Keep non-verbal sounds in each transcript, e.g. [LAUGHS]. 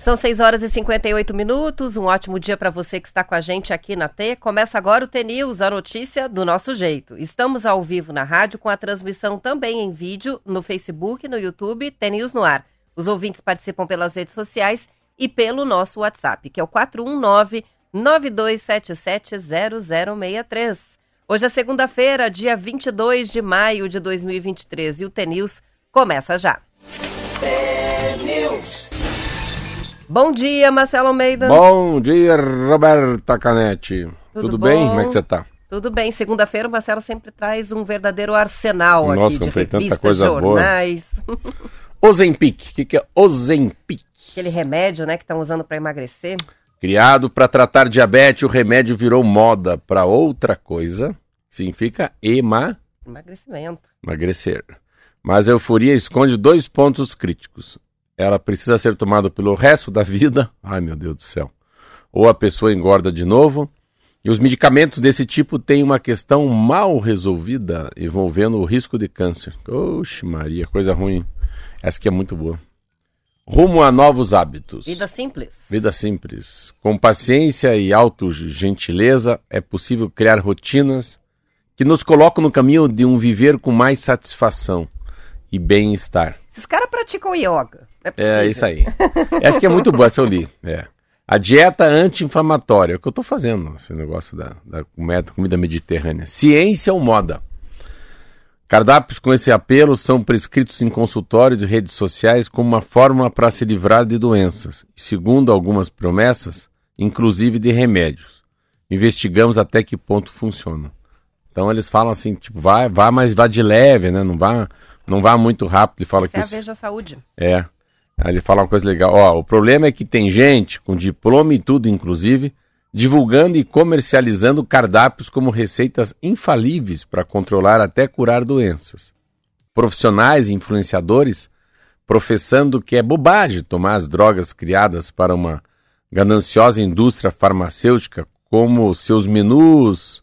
São 6 horas e 58 minutos. Um ótimo dia para você que está com a gente aqui na T. Começa agora o T-News, a notícia do nosso jeito. Estamos ao vivo na rádio com a transmissão também em vídeo no Facebook, no YouTube, T-News no ar. Os ouvintes participam pelas redes sociais e pelo nosso WhatsApp, que é o 419 92770063. Hoje é segunda-feira, dia 22 de maio de 2023 e o T-News começa já. Bom dia, Marcelo Almeida. Bom dia, Roberta Canetti. Tudo, Tudo bem? Como é que você tá? Tudo bem. Segunda-feira o Marcelo sempre traz um verdadeiro arsenal Nossa, aqui de revistas, tanta coisa jornais. boa. [LAUGHS] Ozempic. O que, que é Ozempic? Aquele remédio, né, que estão usando para emagrecer. Criado para tratar diabetes, o remédio virou moda para outra coisa. Significa ema... Emagrecimento. Emagrecer. Mas a euforia esconde dois pontos críticos ela precisa ser tomada pelo resto da vida. [LAUGHS] Ai, meu Deus do céu. Ou a pessoa engorda de novo. E os medicamentos desse tipo têm uma questão mal resolvida envolvendo o risco de câncer. Oxe, Maria, coisa ruim. Essa aqui é muito boa. Rumo a novos hábitos. Vida simples. Vida simples. Com paciência e auto-gentileza é possível criar rotinas que nos colocam no caminho de um viver com mais satisfação e bem-estar. Esses caras praticam yoga. É, é isso aí. Essa que é muito boa, essa eu li. É. A dieta anti-inflamatória, é o que eu estou fazendo, esse negócio da, da comida, mediterrânea. Ciência ou moda? Cardápios com esse apelo são prescritos em consultórios e redes sociais como uma forma para se livrar de doenças, e segundo algumas promessas, inclusive de remédios. Investigamos até que ponto funciona. Então eles falam assim, tipo, vá, vá, mas vá de leve, né? Não vá, não vá muito rápido. Ele fala Você que é isso... a Veja Saúde. É. Aí ele fala uma coisa legal. Ó, o problema é que tem gente com diploma e tudo, inclusive, divulgando e comercializando cardápios como receitas infalíveis para controlar até curar doenças. Profissionais e influenciadores professando que é bobagem tomar as drogas criadas para uma gananciosa indústria farmacêutica, como seus menus,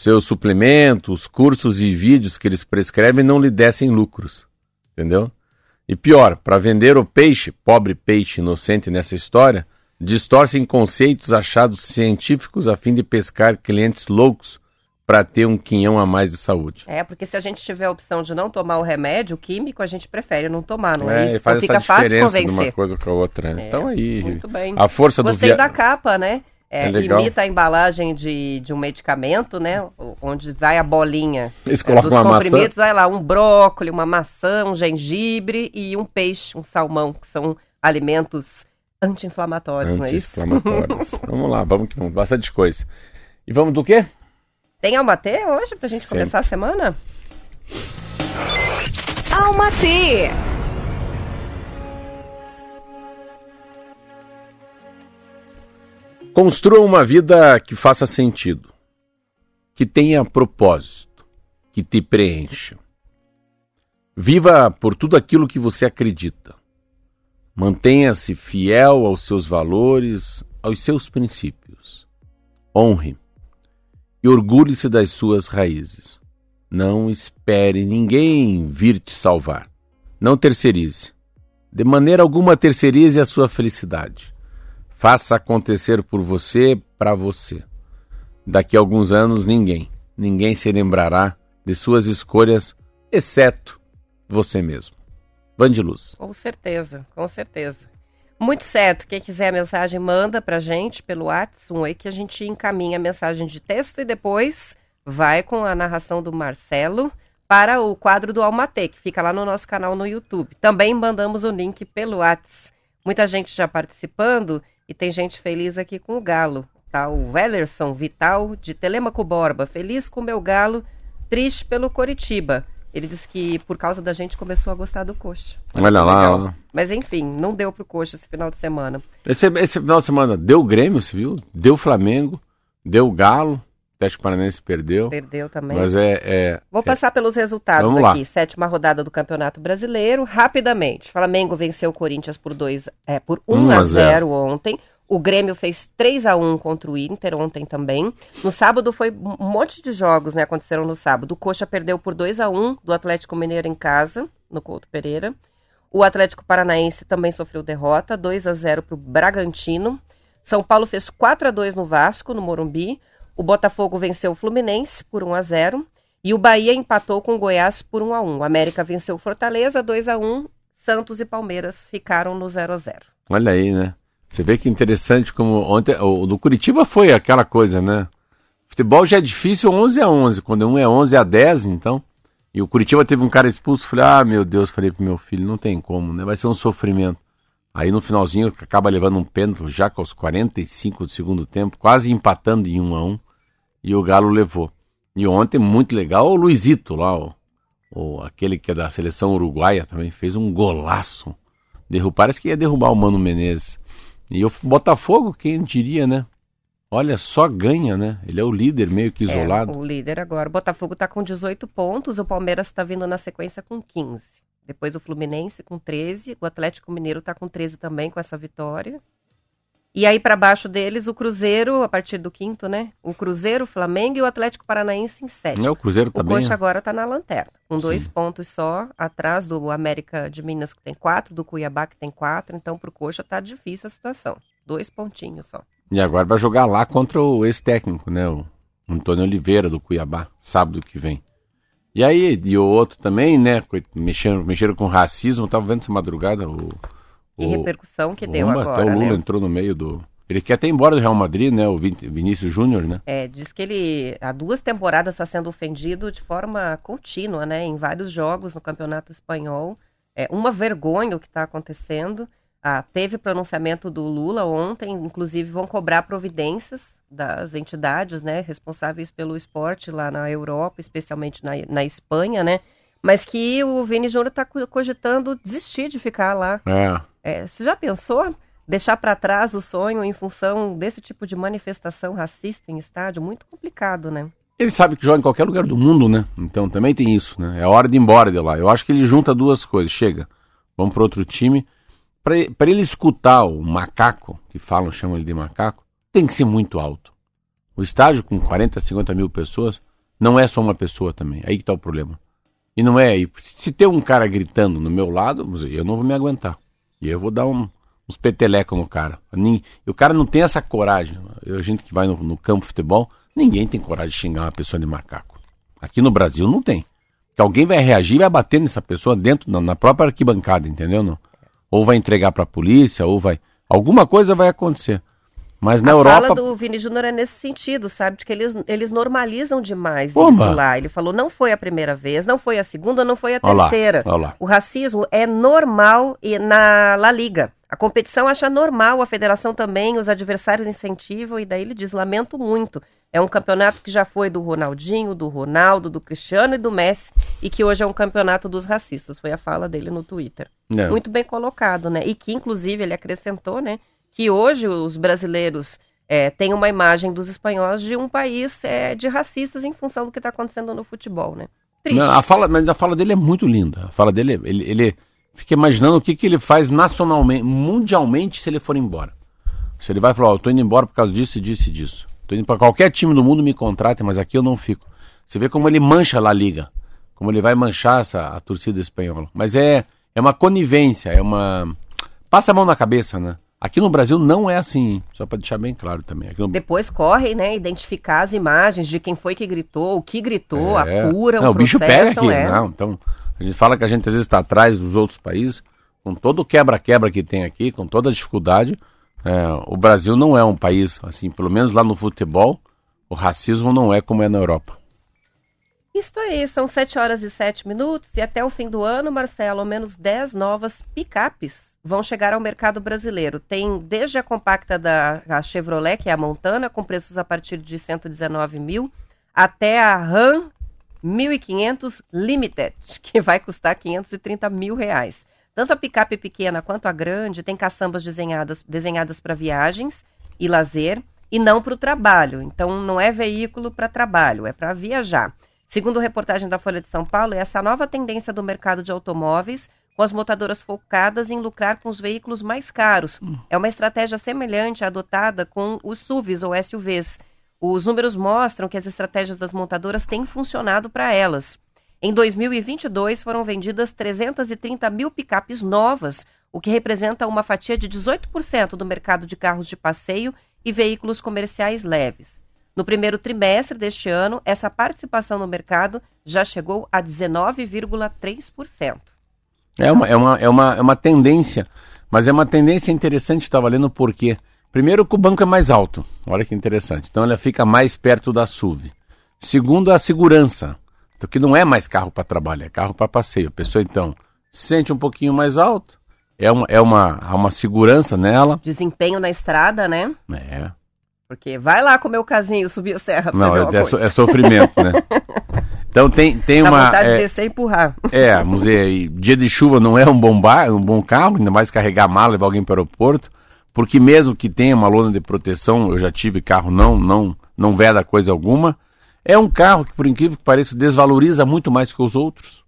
seus suplementos, cursos e vídeos que eles prescrevem não lhe dessem lucros. Entendeu? E pior, para vender o peixe, pobre peixe inocente nessa história, distorcem conceitos achados científicos a fim de pescar clientes loucos para ter um quinhão a mais de saúde. É, porque se a gente tiver a opção de não tomar o remédio químico, a gente prefere não tomar, não é, É, isso? e faz então essa fica fácil diferença de convencer. uma coisa com a outra. né? É, então aí, Muito bem. a força do Gostei via... da capa, né? É, É imita a embalagem de, de um medicamento, né? Onde vai a bolinha Eles é, colocam dos uma maçã. comprimidos, vai lá, um brócolis, uma maçã, um gengibre e um peixe, um salmão, que são alimentos anti-inflamatórios, não é isso? Anti-inflamatórios. [LAUGHS] vamos lá, vamos que vamos. Bastante coisa. E vamos do quê? Tem Almatê hoje pra gente Sempre. começar a semana? Alma Construa uma vida que faça sentido, que tenha propósito, que te preencha. Viva por tudo aquilo que você acredita. Mantenha-se fiel aos seus valores, aos seus princípios. Honre e orgulhe-se das suas raízes. Não espere ninguém vir te salvar. Não terceirize. De maneira alguma terceirize a sua felicidade. Faça acontecer por você, para você. Daqui a alguns anos, ninguém, ninguém se lembrará de suas escolhas, exceto você mesmo. Vandiluz. Com certeza, com certeza. Muito certo. Quem quiser a mensagem, manda pra gente pelo WhatsApp, um aí que a gente encaminha a mensagem de texto e depois vai com a narração do Marcelo para o quadro do Almatê, que fica lá no nosso canal no YouTube. Também mandamos o link pelo WhatsApp. Muita gente já participando e tem gente feliz aqui com o Galo. Tá o Wellerson Vital, de Telemaco Borba. Feliz com o meu Galo, triste pelo Coritiba. Ele disse que por causa da gente começou a gostar do Coxa. Olha lá. Ó. Mas enfim, não deu pro Coxa esse final de semana. Esse, esse final de semana deu Grêmio, você viu? Deu Flamengo, deu Galo, Atlético Paranaense perdeu. Perdeu também. Mas é. é- Vou passar pelos resultados Vamos lá. aqui. Sétima rodada do Campeonato Brasileiro. Rapidamente. Flamengo venceu o Corinthians por, dois, é, por 1 1 a a 0 ontem. O Grêmio fez 3 a 1 contra o Inter ontem também. No sábado foi um monte de jogos, né? Aconteceram no sábado. O Coxa perdeu por 2 a 1 do Atlético Mineiro em casa. no Couto Pereira. O Atlético Paranaense também sofreu derrota, 2 a 0 para o Bragantino. São Paulo fez 4 a 2 no Vasco, no Morumbi. O Botafogo venceu o Fluminense por 1 a 0 e o Bahia empatou com o Goiás por 1 a 1. O América venceu o Fortaleza 2 a 1. Santos e Palmeiras ficaram no 0 a 0. Olha aí, né? Você vê que interessante como ontem o do Curitiba foi aquela coisa, né? Futebol já é difícil 11 a 11, quando um é 11 a 10, então. E o Curitiba teve um cara expulso, falei: "Ah, meu Deus", falei pro meu filho, não tem como, né? Vai ser um sofrimento. Aí no finalzinho acaba levando um pênalti já com os 45 do segundo tempo, quase empatando em 1 a 1, e o Galo levou. E ontem muito legal o Luizito lá, o, o aquele que é da seleção uruguaia também fez um golaço. Derrub, parece que ia derrubar o Mano Menezes. E o Botafogo, quem diria, né? Olha, só ganha, né? Ele é o líder meio que isolado. É, o líder agora. O Botafogo está com 18 pontos, o Palmeiras está vindo na sequência com 15. Depois o Fluminense com 13, o Atlético Mineiro está com 13 também com essa vitória. E aí para baixo deles o Cruzeiro, a partir do quinto, né? O Cruzeiro, o Flamengo e o Atlético Paranaense em sétimo. É, o Cruzeiro também. O Coxa agora está na lanterna, com dois Sim. pontos só, atrás do América de Minas que tem quatro, do Cuiabá que tem quatro. Então pro Coxa tá difícil a situação. Dois pontinhos só. E agora vai jogar lá contra o ex-técnico, né? O Antônio Oliveira do Cuiabá, sábado que vem. E aí, e o outro também, né? Mexeram, mexeram com racismo, tava vendo essa madrugada o e o, repercussão que deu agora. Até o Lula né? entrou no meio do. Ele quer até ir embora do Real Madrid, né? O Vinícius Júnior, né? É, diz que ele há duas temporadas está sendo ofendido de forma contínua, né? Em vários jogos no Campeonato Espanhol. É uma vergonha o que está acontecendo. Ah, teve pronunciamento do Lula ontem, inclusive vão cobrar providências das entidades, né, responsáveis pelo esporte lá na Europa, especialmente na, na Espanha, né? Mas que o Vini Júnior está cogitando desistir de ficar lá. É. É, você já pensou deixar para trás o sonho em função desse tipo de manifestação racista em estádio? Muito complicado, né? Ele sabe que joga em qualquer lugar do mundo, né? Então também tem isso, né? É hora de ir embora de lá. Eu acho que ele junta duas coisas. Chega, vamos para outro time. Para ele escutar o macaco, que falam, chamam ele de macaco, tem que ser muito alto. O estádio com 40, 50 mil pessoas não é só uma pessoa também. Aí que está o problema. E não é. Se tem um cara gritando no meu lado, eu não vou me aguentar. E eu vou dar um, uns petelecos no cara. E o cara não tem essa coragem. A gente que vai no, no campo de futebol, ninguém tem coragem de xingar uma pessoa de macaco. Aqui no Brasil não tem. Que alguém vai reagir e vai bater nessa pessoa dentro, na, própria arquibancada, entendeu? Ou vai entregar para a polícia, ou vai. Alguma coisa vai acontecer. Mas na a Europa. A fala do Vini Júnior é nesse sentido, sabe? De que eles, eles normalizam demais isso lá. Ele falou: não foi a primeira vez, não foi a segunda, não foi a olá, terceira. Olá. O racismo é normal e na La Liga. A competição acha normal, a federação também, os adversários incentivam, e daí ele diz: lamento muito. É um campeonato que já foi do Ronaldinho, do Ronaldo, do Cristiano e do Messi, e que hoje é um campeonato dos racistas. Foi a fala dele no Twitter. É. Muito bem colocado, né? E que, inclusive, ele acrescentou, né? Que hoje os brasileiros é, têm uma imagem dos espanhóis de um país é, de racistas em função do que está acontecendo no futebol, né? Triste. Não, a fala, mas a fala dele é muito linda. A fala dele, ele, ele fica imaginando o que, que ele faz nacionalmente, mundialmente, se ele for embora. Se ele vai falar, oh, eu tô indo embora por causa disso disso e disso. Tô indo para qualquer time do mundo me contratem, mas aqui eu não fico. Você vê como ele mancha lá a liga, como ele vai manchar essa, a torcida espanhola. Mas é, é uma conivência, é uma passa a mão na cabeça, né? Aqui no Brasil não é assim, só para deixar bem claro também. No... Depois corre, né, identificar as imagens de quem foi que gritou, o que gritou, é. a cura, não, o, o bicho pega aqui, é. não, então a gente fala que a gente às vezes está atrás dos outros países, com todo o quebra-quebra que tem aqui, com toda a dificuldade, é, o Brasil não é um país, assim, pelo menos lá no futebol, o racismo não é como é na Europa. Isso aí, são 7 horas e 7 minutos e até o fim do ano, Marcelo, ao menos 10 novas picapes vão chegar ao mercado brasileiro. Tem desde a compacta da a Chevrolet, que é a Montana, com preços a partir de 119 mil, até a Ram 1500 Limited, [LAUGHS] que vai custar 530 mil reais. Tanto a picape pequena quanto a grande tem caçambas desenhadas, desenhadas para viagens e lazer e não para o trabalho. Então não é veículo para trabalho, é para viajar. Segundo reportagem da Folha de São Paulo, essa nova tendência do mercado de automóveis com as montadoras focadas em lucrar com os veículos mais caros. Hum. É uma estratégia semelhante à adotada com os SUVs ou SUVs. Os números mostram que as estratégias das montadoras têm funcionado para elas. Em 2022 foram vendidas 330 mil picapes novas, o que representa uma fatia de 18% do mercado de carros de passeio e veículos comerciais leves. No primeiro trimestre deste ano, essa participação no mercado já chegou a 19,3%. É uma, é, uma, é, uma, é uma tendência, mas é uma tendência interessante, estava lendo por quê. Primeiro que o banco é mais alto, olha que interessante, então ela fica mais perto da SUV. Segundo, a segurança, então, que não é mais carro para trabalho, é carro para passeio. A pessoa, então, se sente um pouquinho mais alto, é uma, é uma, há uma segurança nela. Desempenho na estrada, né? É. Porque vai lá com o meu casinho subir a serra pra Não, você é, é, so- é sofrimento, né? [LAUGHS] Então tem, tem Dá uma. vontade é, de descer e empurrar. É, [LAUGHS] vamos dizer, dia de chuva não é um bom, bar, um bom carro, ainda mais carregar mala, levar alguém para o aeroporto, porque mesmo que tenha uma lona de proteção, eu já tive carro, não, não, não veda coisa alguma, é um carro que, por incrível que pareça, desvaloriza muito mais que os outros.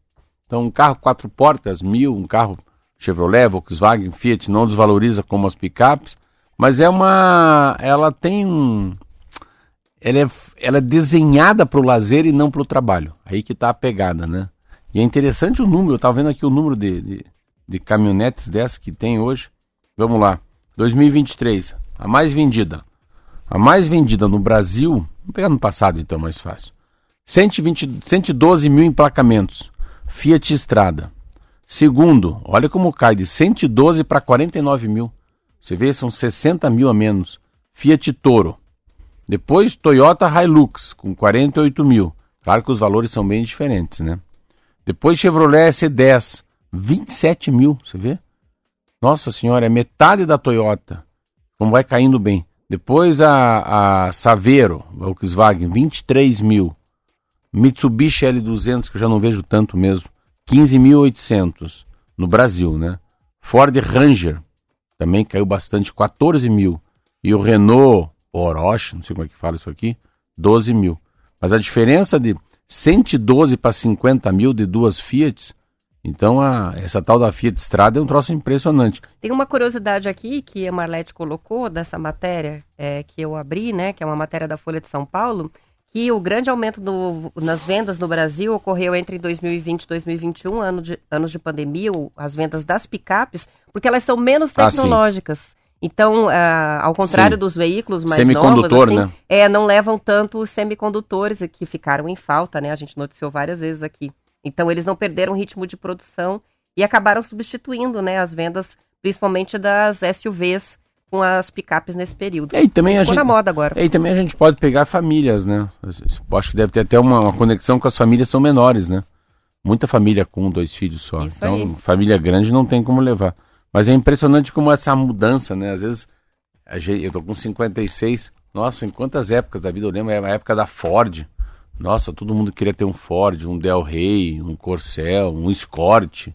Então, um carro quatro portas, mil, um carro Chevrolet, Volkswagen, Fiat, não desvaloriza como as picapes, mas é uma, ela tem um, ela é, ela é desenhada para o lazer e não para o trabalho. Aí que está a pegada, né? E é interessante o número, eu estava vendo aqui o número de, de, de caminhonetes dessas que tem hoje. Vamos lá, 2023, a mais vendida. A mais vendida no Brasil, vamos pegar no passado então, mais fácil. 120, 112 mil emplacamentos, Fiat Estrada. Segundo, olha como cai de 112 para 49 mil. Você vê, são 60 mil a menos. Fiat Toro. Depois, Toyota Hilux, com 48 mil. Claro que os valores são bem diferentes, né? Depois, Chevrolet S10, 27 mil, você vê? Nossa senhora, é metade da Toyota. Como vai caindo bem. Depois, a, a Saveiro, Volkswagen, 23 mil. Mitsubishi L200, que eu já não vejo tanto mesmo, 15.800 no Brasil, né? Ford Ranger, também caiu bastante, 14 mil. E o Renault Orochi, não sei como é que fala isso aqui, 12 mil. Mas a diferença de 112 para 50 mil de duas Fiat, então a, essa tal da Fiat Strada é um troço impressionante. Tem uma curiosidade aqui que a Marlete colocou dessa matéria é, que eu abri, né? Que é uma matéria da Folha de São Paulo, que o grande aumento do- nas vendas no Brasil ocorreu entre 2020 e 2021, ano de, anos de pandemia, as vendas das picapes, porque elas são menos Ah, tecnológicas. Então, ah, ao contrário Sim. dos veículos mais Semicondutor, novos, assim, né? é, não levam tanto os semicondutores que ficaram em falta, né? A gente noticiou várias vezes aqui. Então, eles não perderam o ritmo de produção e acabaram substituindo, né, as vendas, principalmente das SUVs com as picapes nesse período. É, e também a Ficou gente, na moda agora. é, e também a gente pode pegar famílias, né? Eu acho que deve ter até uma, uma conexão com as famílias que são menores, né? Muita família com dois filhos só. Isso então, aí. família grande não tem como levar. Mas é impressionante como essa mudança, né? Às vezes, eu tô com 56. Nossa, em quantas épocas da vida eu lembro? É a época da Ford. Nossa, todo mundo queria ter um Ford, um Del Rey, um Corcel, um Escort,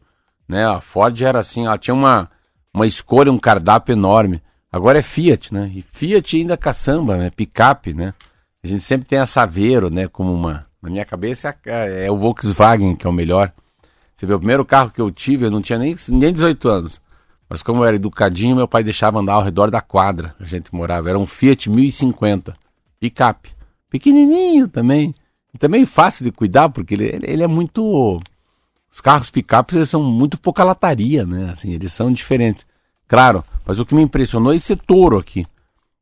né? A Ford era assim, ela tinha uma, uma escolha, um cardápio enorme. Agora é Fiat, né? E Fiat ainda caçamba, né? Picape, né? A gente sempre tem a Saveiro, né? Como uma... Na minha cabeça é, é o Volkswagen, que é o melhor. Você vê, o primeiro carro que eu tive, eu não tinha nem, nem 18 anos. Mas como eu era educadinho, meu pai deixava andar ao redor da quadra. A gente morava. Era um Fiat 1050. Picape. Pequenininho também. E também fácil de cuidar, porque ele, ele- é muito... Os carros picapes, eles são muito pouca lataria, né? Assim, eles são diferentes. Claro, mas o que me impressionou é esse touro aqui.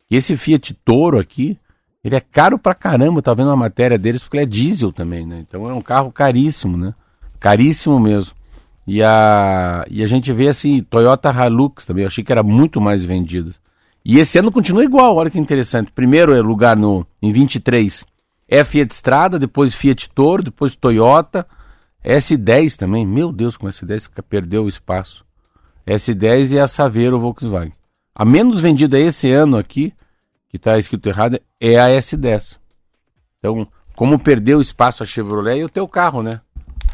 E esse Fiat Toro aqui, ele é caro pra caramba. Tava vendo uma matéria deles, porque ele é diesel também, né? Então é um carro caríssimo, né? Caríssimo mesmo. E a, e a gente vê assim, Toyota Hilux também, eu achei que era muito mais vendido. E esse ano continua igual, olha que interessante. Primeiro é lugar no, em 23 é Fiat Strada, depois Fiat Toro, depois Toyota, S10 também. Meu Deus, com S10 fica- perdeu o espaço. S10 e a Saveiro Volkswagen. A menos vendida esse ano aqui, que está escrito errado, é a S10. Então, como perdeu espaço a Chevrolet e o teu carro, né?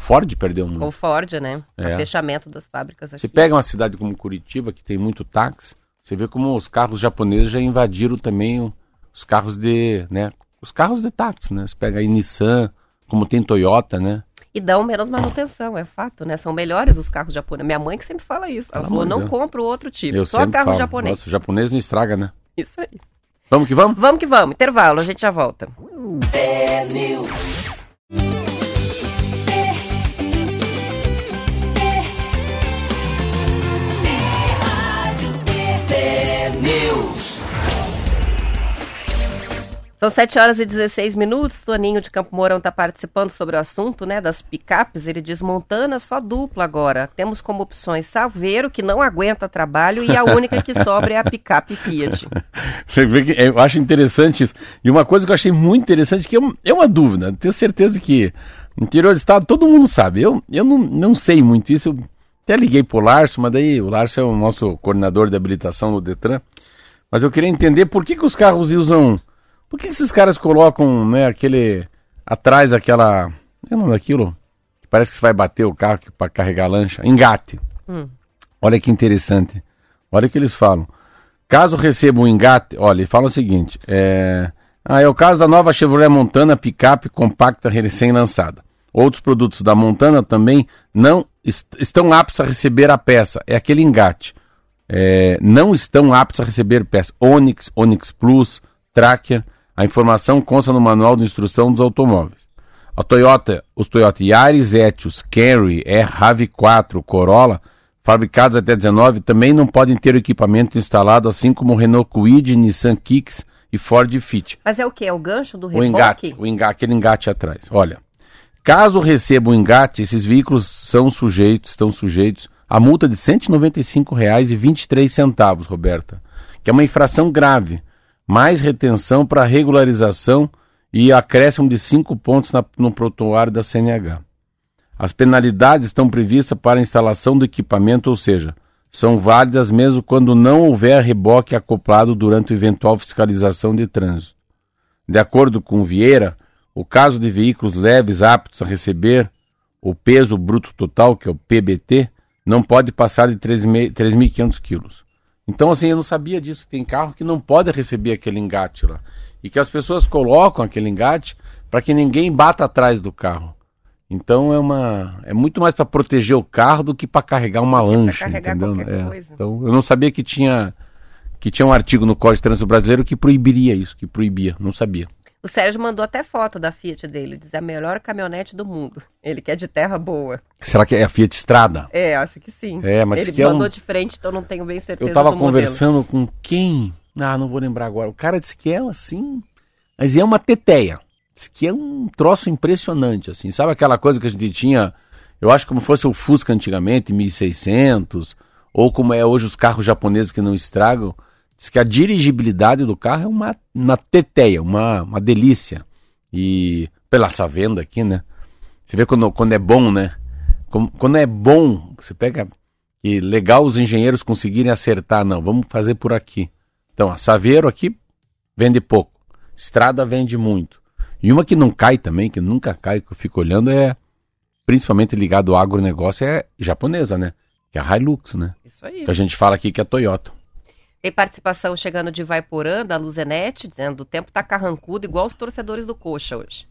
Ford perdeu muito. O Ford, né? É. O fechamento das fábricas aqui. Você pega uma cidade como Curitiba, que tem muito táxi, você vê como os carros japoneses já invadiram também os carros de, né, os carros de táxi, né? Você pega aí Nissan, como tem Toyota, né? E dão menos manutenção, é fato, né? São melhores os carros japoneses. Minha mãe que sempre fala isso. Ela falou, não Deus. compro outro tipo, Eu só carro falo, japonês. Nossa, o japonês não estraga, né? Isso aí. Vamos que vamos? Vamos que vamos, intervalo, a gente já volta. São 7 horas e 16 minutos. Toninho de Campo Mourão está participando sobre o assunto, né, das picapes. Ele diz Montana só dupla agora. Temos como opções Saveiro, que não aguenta trabalho, e a única que sobra é a picape Fiat. [LAUGHS] Eu acho interessante isso. E uma coisa que eu achei muito interessante, que é uma dúvida. Tenho certeza que no interior do estado todo mundo sabe. Eu, eu não, não sei muito isso. Eu até liguei pro Larso, mas daí o Larso é o nosso coordenador de habilitação no Detran. Mas eu queria entender por que, que os carros usam por que esses caras colocam, né, aquele. atrás aquela. É o nome daquilo? Parece que você vai bater o carro para carregar a lancha. Engate. Hum. Olha que interessante. Olha o que eles falam. Caso receba um engate, olha, ele fala o seguinte: é, ah, é o caso da nova Chevrolet Montana picape compacta recém-lançada. Outros produtos da Montana também não est estão aptos a receber a peça. É aquele engate. É, não estão aptos a receber peça. Onix, Onix Plus, Tracker. A informação consta no manual de instrução dos automóveis. A Toyota, os Toyota Yaris, Etios, Camry, RAV4, Corolla, fabricados até 19, também não podem ter o equipamento instalado, assim como o Renault Kwid, Nissan Kicks e Ford Fit. Mas é o que? É o gancho do reboque? O engate, o engate, aquele engate atrás. Olha, caso receba o engate, esses veículos são sujeitos, estão sujeitos a multa de R$ 195,23, Roberta, que é uma infração grave mais retenção para regularização e acréscimo de 5 pontos na, no prontuário da CNH. As penalidades estão previstas para instalação do equipamento, ou seja, são válidas mesmo quando não houver reboque acoplado durante eventual fiscalização de trânsito. De acordo com Vieira, o caso de veículos leves aptos a receber o peso bruto total, que é o PBT, não pode passar de 3.500 quilos. Então, assim, eu não sabia disso. Tem carro que não pode receber aquele engate lá. E que as pessoas colocam aquele engate para que ninguém bata atrás do carro. Então é uma é muito mais para proteger o carro do que para carregar uma lancha, carregar entendeu? É. Então eu não sabia que tinha que tinha um artigo no Código de Trânsito Brasileiro que proibiria isso, que proibia, não sabia. O Sérgio mandou até foto da Fiat dele, diz é a melhor caminhonete do mundo. Ele que é de terra boa. Será que é a Fiat Estrada? É, acho que sim. É, mas Ele mandou é um... de frente, então não tenho bem certeza. Eu tava conversando modelo. com quem? Ah, não vou lembrar agora. O cara disse que ela, sim, mas é uma teteia. Diz que é um troço impressionante, assim. Sabe aquela coisa que a gente tinha, eu acho como fosse o Fusca antigamente, 1600, ou como é hoje os carros japoneses que não estragam. Diz que a dirigibilidade do carro é uma, uma teteia, uma, uma delícia. E pela essa venda aqui, né? Você vê quando, quando é bom, né? Quando é bom, você pega. E legal os engenheiros conseguirem acertar, não, vamos fazer por aqui. Então, a Saveiro aqui vende pouco. Estrada vende muito. E uma que não cai também, que nunca cai, que eu fico olhando, é principalmente ligado ao agronegócio, é japonesa, né? Que é a Hilux, né? Isso aí. Que a gente fala aqui que é Toyota. Tem participação chegando de Vaiporã, da Luzenete, dizendo o tempo tá carrancudo, igual os torcedores do Coxa hoje.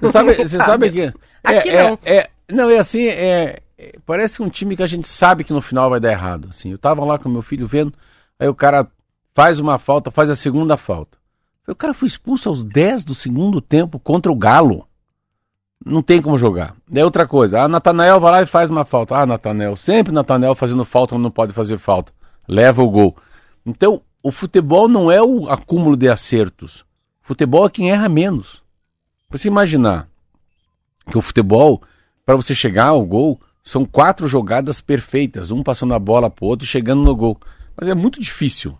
Você sabe, [LAUGHS] você sabe que... É, Aqui não. É, é, não, é assim, é, é, parece um time que a gente sabe que no final vai dar errado. Assim. Eu tava lá com meu filho vendo, aí o cara faz uma falta, faz a segunda falta. O cara foi expulso aos 10 do segundo tempo contra o Galo. Não tem como jogar. É outra coisa. A ah, Natanael vai lá e faz uma falta. Ah, Natanael, sempre Natanael fazendo falta, não pode fazer falta. Leva o gol. Então, o futebol não é o acúmulo de acertos. O futebol é quem erra menos. Pra você imaginar que o futebol, para você chegar ao gol, são quatro jogadas perfeitas, um passando a bola pro outro e chegando no gol. Mas é muito difícil.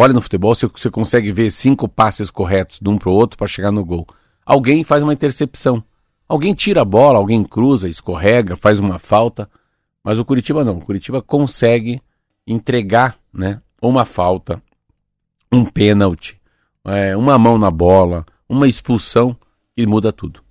Olha no futebol, você, consegue ver cinco passes corretos de um pro outro para chegar no gol. Alguém faz uma intercepção. Alguém tira a bola, alguém cruza, escorrega, faz uma falta. Mas o Curitiba não. O Curitiba consegue entregar né, uma falta, um pênalti, é, uma mão na bola, uma expulsão e muda tudo.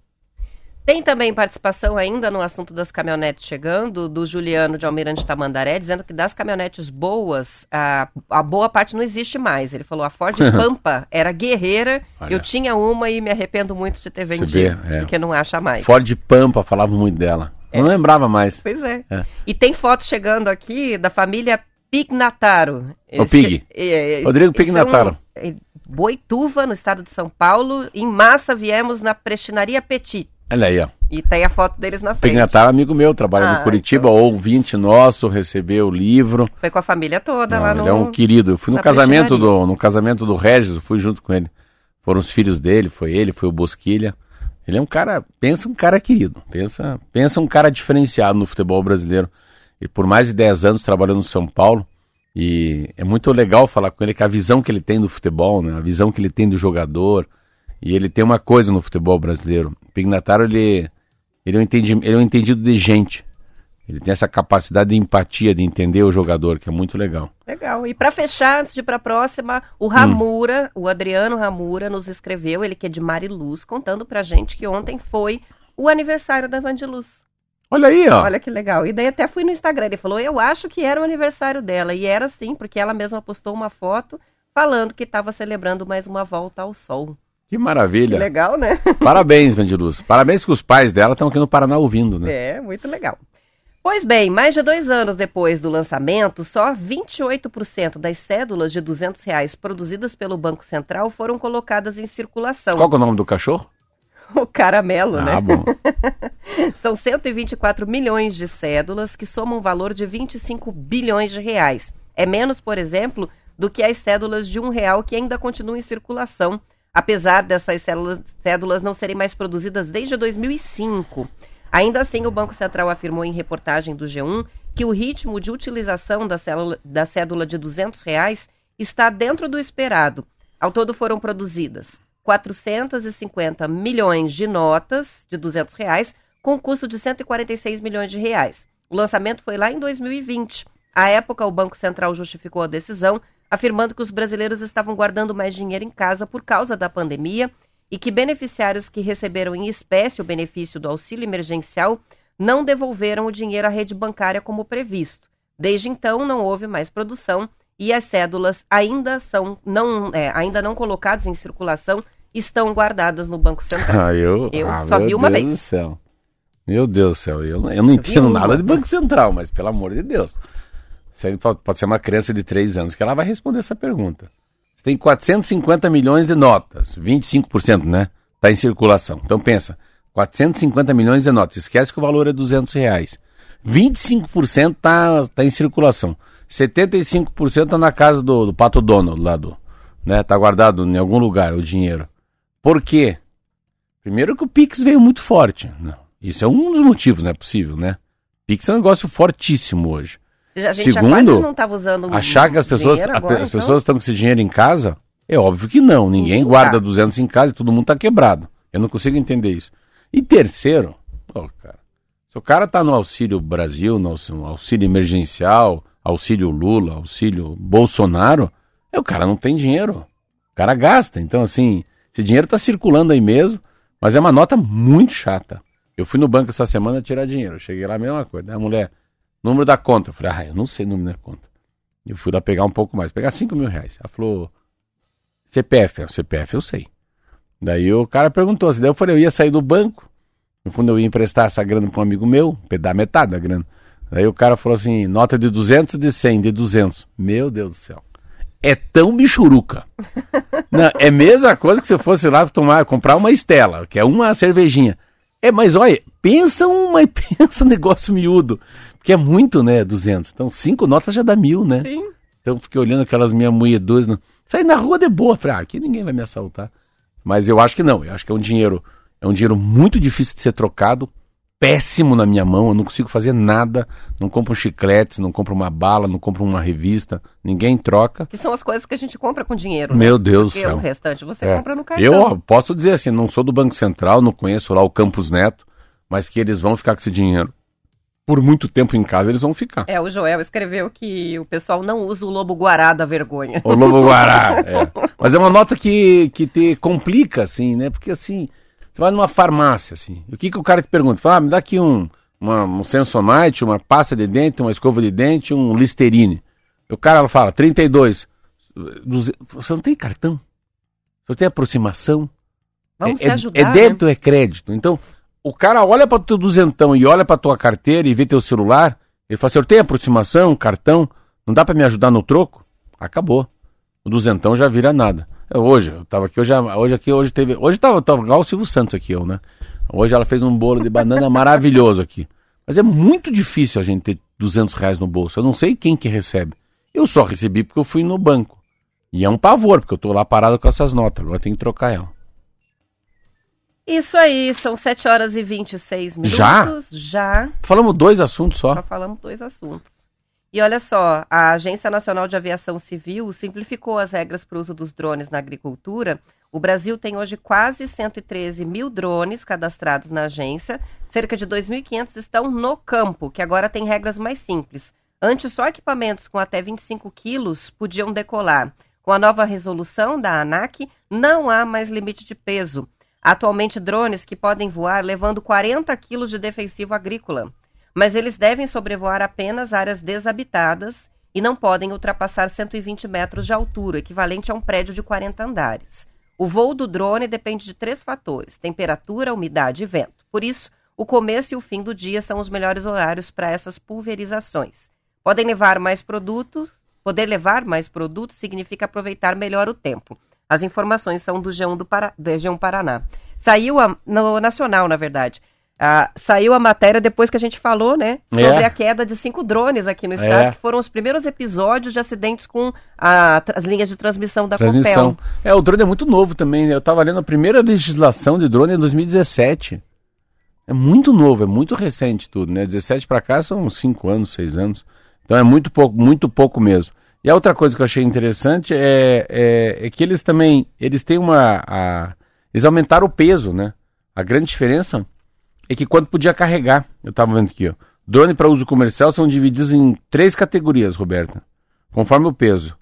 Tem também participação ainda no assunto das caminhonetes chegando, do Juliano de Almirante Tamandaré, dizendo que das caminhonetes boas, a, a boa parte não existe mais. Ele falou, a Ford [LAUGHS] Pampa era guerreira, Olha. eu tinha uma e me arrependo muito de ter vendido, vê, é. porque não acha mais. Ford Pampa, falava muito dela. É. Não lembrava mais. Pois é. é. E tem foto chegando aqui da família Pignataro. O Pig. É, é, Rodrigo Pignataro. São, Boituva, no estado de São Paulo. Em massa viemos na Prestinaria Petit. Olha aí, ó. E tem a foto deles na frente. Pignataro, amigo meu, trabalha ah, no Curitiba, então... ouvinte nosso, recebeu o livro. Foi com a família toda Não, lá no... Ele é um querido. Eu fui no casamento, do, no casamento do Regis, fui junto com ele. foram os filhos dele, foi ele, foi o Bosquilha. Ele é um cara, pensa um cara querido, pensa, pensa um cara diferenciado no futebol brasileiro. E por mais de 10 anos trabalhando no São Paulo, e é muito legal falar com ele que a visão que ele tem do futebol, né, a visão que ele tem do jogador, e ele tem uma coisa no futebol brasileiro. O Pignataro, ele, ele, é um entendido, ele é um entendido de gente. Ele tem essa capacidade de empatia, de entender o jogador, que é muito legal. Legal. E para fechar, antes de ir para a próxima, o Ramura, hum. o Adriano Ramura, nos escreveu, ele que é de Mariluz, contando pra gente que ontem foi o aniversário da Vandiluz. Olha aí, ó. Olha que legal. E daí até fui no Instagram, ele falou, eu acho que era o aniversário dela. E era sim, porque ela mesma postou uma foto falando que estava celebrando mais uma volta ao sol. Que maravilha. Que legal, né? [LAUGHS] Parabéns, Vandiluz. Parabéns que os pais dela estão aqui no Paraná ouvindo, né? É, muito legal. Pois bem, mais de dois anos depois do lançamento, só 28% das cédulas de 200 reais produzidas pelo Banco Central foram colocadas em circulação. Qual é o nome do cachorro? [LAUGHS] O caramelo, ah, né? Bom. [LAUGHS] São 124 milhões de cédulas que somam um valor de 25 bilhões de reais. É menos, por exemplo, do que as cédulas de um real que ainda continuam em circulação, apesar dessas cédulas, cédulas não serem mais produzidas desde 2005. Ainda assim, o Banco Central afirmou em reportagem do G1 que o ritmo de utilização da, célula, da cédula de 200 reais está dentro do esperado. Ao todo foram produzidas 450 milhões de notas de 200 reais, com custo de 146 milhões de reais. O lançamento foi lá em 2020. À época, o Banco Central justificou a decisão, afirmando que os brasileiros estavam guardando mais dinheiro em casa por causa da pandemia e que beneficiários que receberam em espécie o benefício do auxílio emergencial não devolveram o dinheiro à rede bancária como previsto. Desde então, não houve mais produção e as cédulas ainda são não, é, ainda não colocadas em circulação estão guardadas no Banco Central. Ah, eu, eu ah, só vi uma Deus vez. Do céu. Meu Deus do céu, eu, eu não entendo nada de Banco Central, mas pelo amor de Deus. Pode, pode ser uma criança de 3 anos que ela vai responder essa pergunta. Você tem 450 milhões de notas, 25%, né? Está em circulação. Então pensa, 450 milhões de notas. Esquece que o valor é 200 reais. 25% está tá em circulação. 75% está na casa do, do Pato Donald, lá do, né? Tá guardado em algum lugar o dinheiro. Por quê? Primeiro que o Pix veio muito forte. Isso é um dos motivos, não é possível, né? Pix é um negócio fortíssimo hoje. A gente Segundo, não estava usando achar que as pessoas, agora, as então? pessoas estão com esse dinheiro em casa, é óbvio que não. Ninguém não guarda tá. 200 em casa e todo mundo está quebrado. Eu não consigo entender isso. E terceiro, oh, cara, se o cara está no Auxílio Brasil, no auxílio emergencial, auxílio Lula, auxílio Bolsonaro, é, o cara não tem dinheiro. O cara gasta. Então, assim, esse dinheiro está circulando aí mesmo, mas é uma nota muito chata. Eu fui no banco essa semana tirar dinheiro. Eu cheguei lá, a mesma coisa. A mulher, Número da conta. Eu falei, ah, eu não sei o número da conta. Eu fui lá pegar um pouco mais, pegar 5 mil reais. Ela falou, CPF. O CPF eu sei. Daí o cara perguntou assim, daí eu falei, eu ia sair do banco. No fundo eu ia emprestar essa grana para um amigo meu, dar metade da grana. Daí o cara falou assim, nota de 200 de 100, de 200. Meu Deus do céu. É tão bichuruca. [LAUGHS] Não, é a mesma coisa que se fosse lá tomar, comprar uma Estela, que é uma cervejinha. É, mas olha, pensa uma, [LAUGHS] pensa um negócio miúdo. Que é muito, né? 200. Então, cinco notas já dá mil, né? Sim. Então, fiquei olhando aquelas minhas moeduras. Né? Saí na rua de boa. Falei, ah, aqui ninguém vai me assaltar. Mas eu acho que não. Eu acho que é um dinheiro, é um dinheiro muito difícil de ser trocado. Péssimo na minha mão. Eu não consigo fazer nada. Não compro chicletes, não compro uma bala, não compro uma revista. Ninguém troca. Que são as coisas que a gente compra com dinheiro. Né? Meu Deus Porque do céu. o restante você é. compra no cartão. Eu posso dizer assim, não sou do Banco Central, não conheço lá o Campos Neto, mas que eles vão ficar com esse dinheiro por muito tempo em casa, eles vão ficar. É, o Joel escreveu que o pessoal não usa o lobo guará da vergonha. O lobo guará, [LAUGHS] é. Mas é uma nota que, que te complica, assim, né? Porque, assim, você vai numa farmácia, assim, o que, que o cara te pergunta? Fala, ah, me dá aqui um, uma, um Sensonite, uma pasta de dente, uma escova de dente, um Listerine. O cara fala, 32. Você não tem cartão? Você tem aproximação? Vamos é, é, ajudar, É débito ou é crédito? Então, o cara olha para o teu duzentão e olha para tua carteira e vê teu celular, ele fala, senhor, tem aproximação, cartão? Não dá para me ajudar no troco? Acabou. O duzentão já vira nada. Eu, hoje, eu tava aqui, hoje, hoje aqui, hoje teve. Hoje tava, tava igual o Silvio Santos aqui, eu, né? Hoje ela fez um bolo de banana [LAUGHS] maravilhoso aqui. Mas é muito difícil a gente ter 200 reais no bolso. Eu não sei quem que recebe. Eu só recebi porque eu fui no banco. E é um pavor, porque eu tô lá parado com essas notas, agora tem que trocar ela. Isso aí, são 7 horas e 26 minutos. Já? Já. Falamos dois assuntos só. Só falamos dois assuntos. E olha só, a Agência Nacional de Aviação Civil simplificou as regras para o uso dos drones na agricultura. O Brasil tem hoje quase 113 mil drones cadastrados na agência. Cerca de 2.500 estão no campo, que agora tem regras mais simples. Antes, só equipamentos com até 25 quilos podiam decolar. Com a nova resolução da ANAC, não há mais limite de peso. Atualmente, drones que podem voar levando 40 quilos de defensivo agrícola. Mas eles devem sobrevoar apenas áreas desabitadas e não podem ultrapassar 120 metros de altura, equivalente a um prédio de 40 andares. O voo do drone depende de três fatores: temperatura, umidade e vento. Por isso, o começo e o fim do dia são os melhores horários para essas pulverizações. Podem levar mais produtos, poder levar mais produtos significa aproveitar melhor o tempo. As informações são do G1 do Para... do G1 Paraná. Saiu a... no Nacional, na verdade. Ah, saiu a matéria depois que a gente falou, né? Sobre É. a queda de cinco drones aqui no estado, É. que foram os primeiros episódios de acidentes com a- as linhas de transmissão da Transmissão. Copel. É, o drone é muito novo também. né? Eu tava lendo a primeira legislação de drone em 2017. É muito novo, é muito recente tudo, né? 17 para cá são 5 anos, 6 anos. Então é muito pouco, muito pouco mesmo. E a outra coisa que eu achei interessante é, é, é que eles também, eles têm uma, a- eles aumentaram o peso, né? A grande diferença é que quando podia carregar, eu tava vendo aqui, ó. Drone para uso comercial são divididos em três categorias, Roberta, conforme o peso.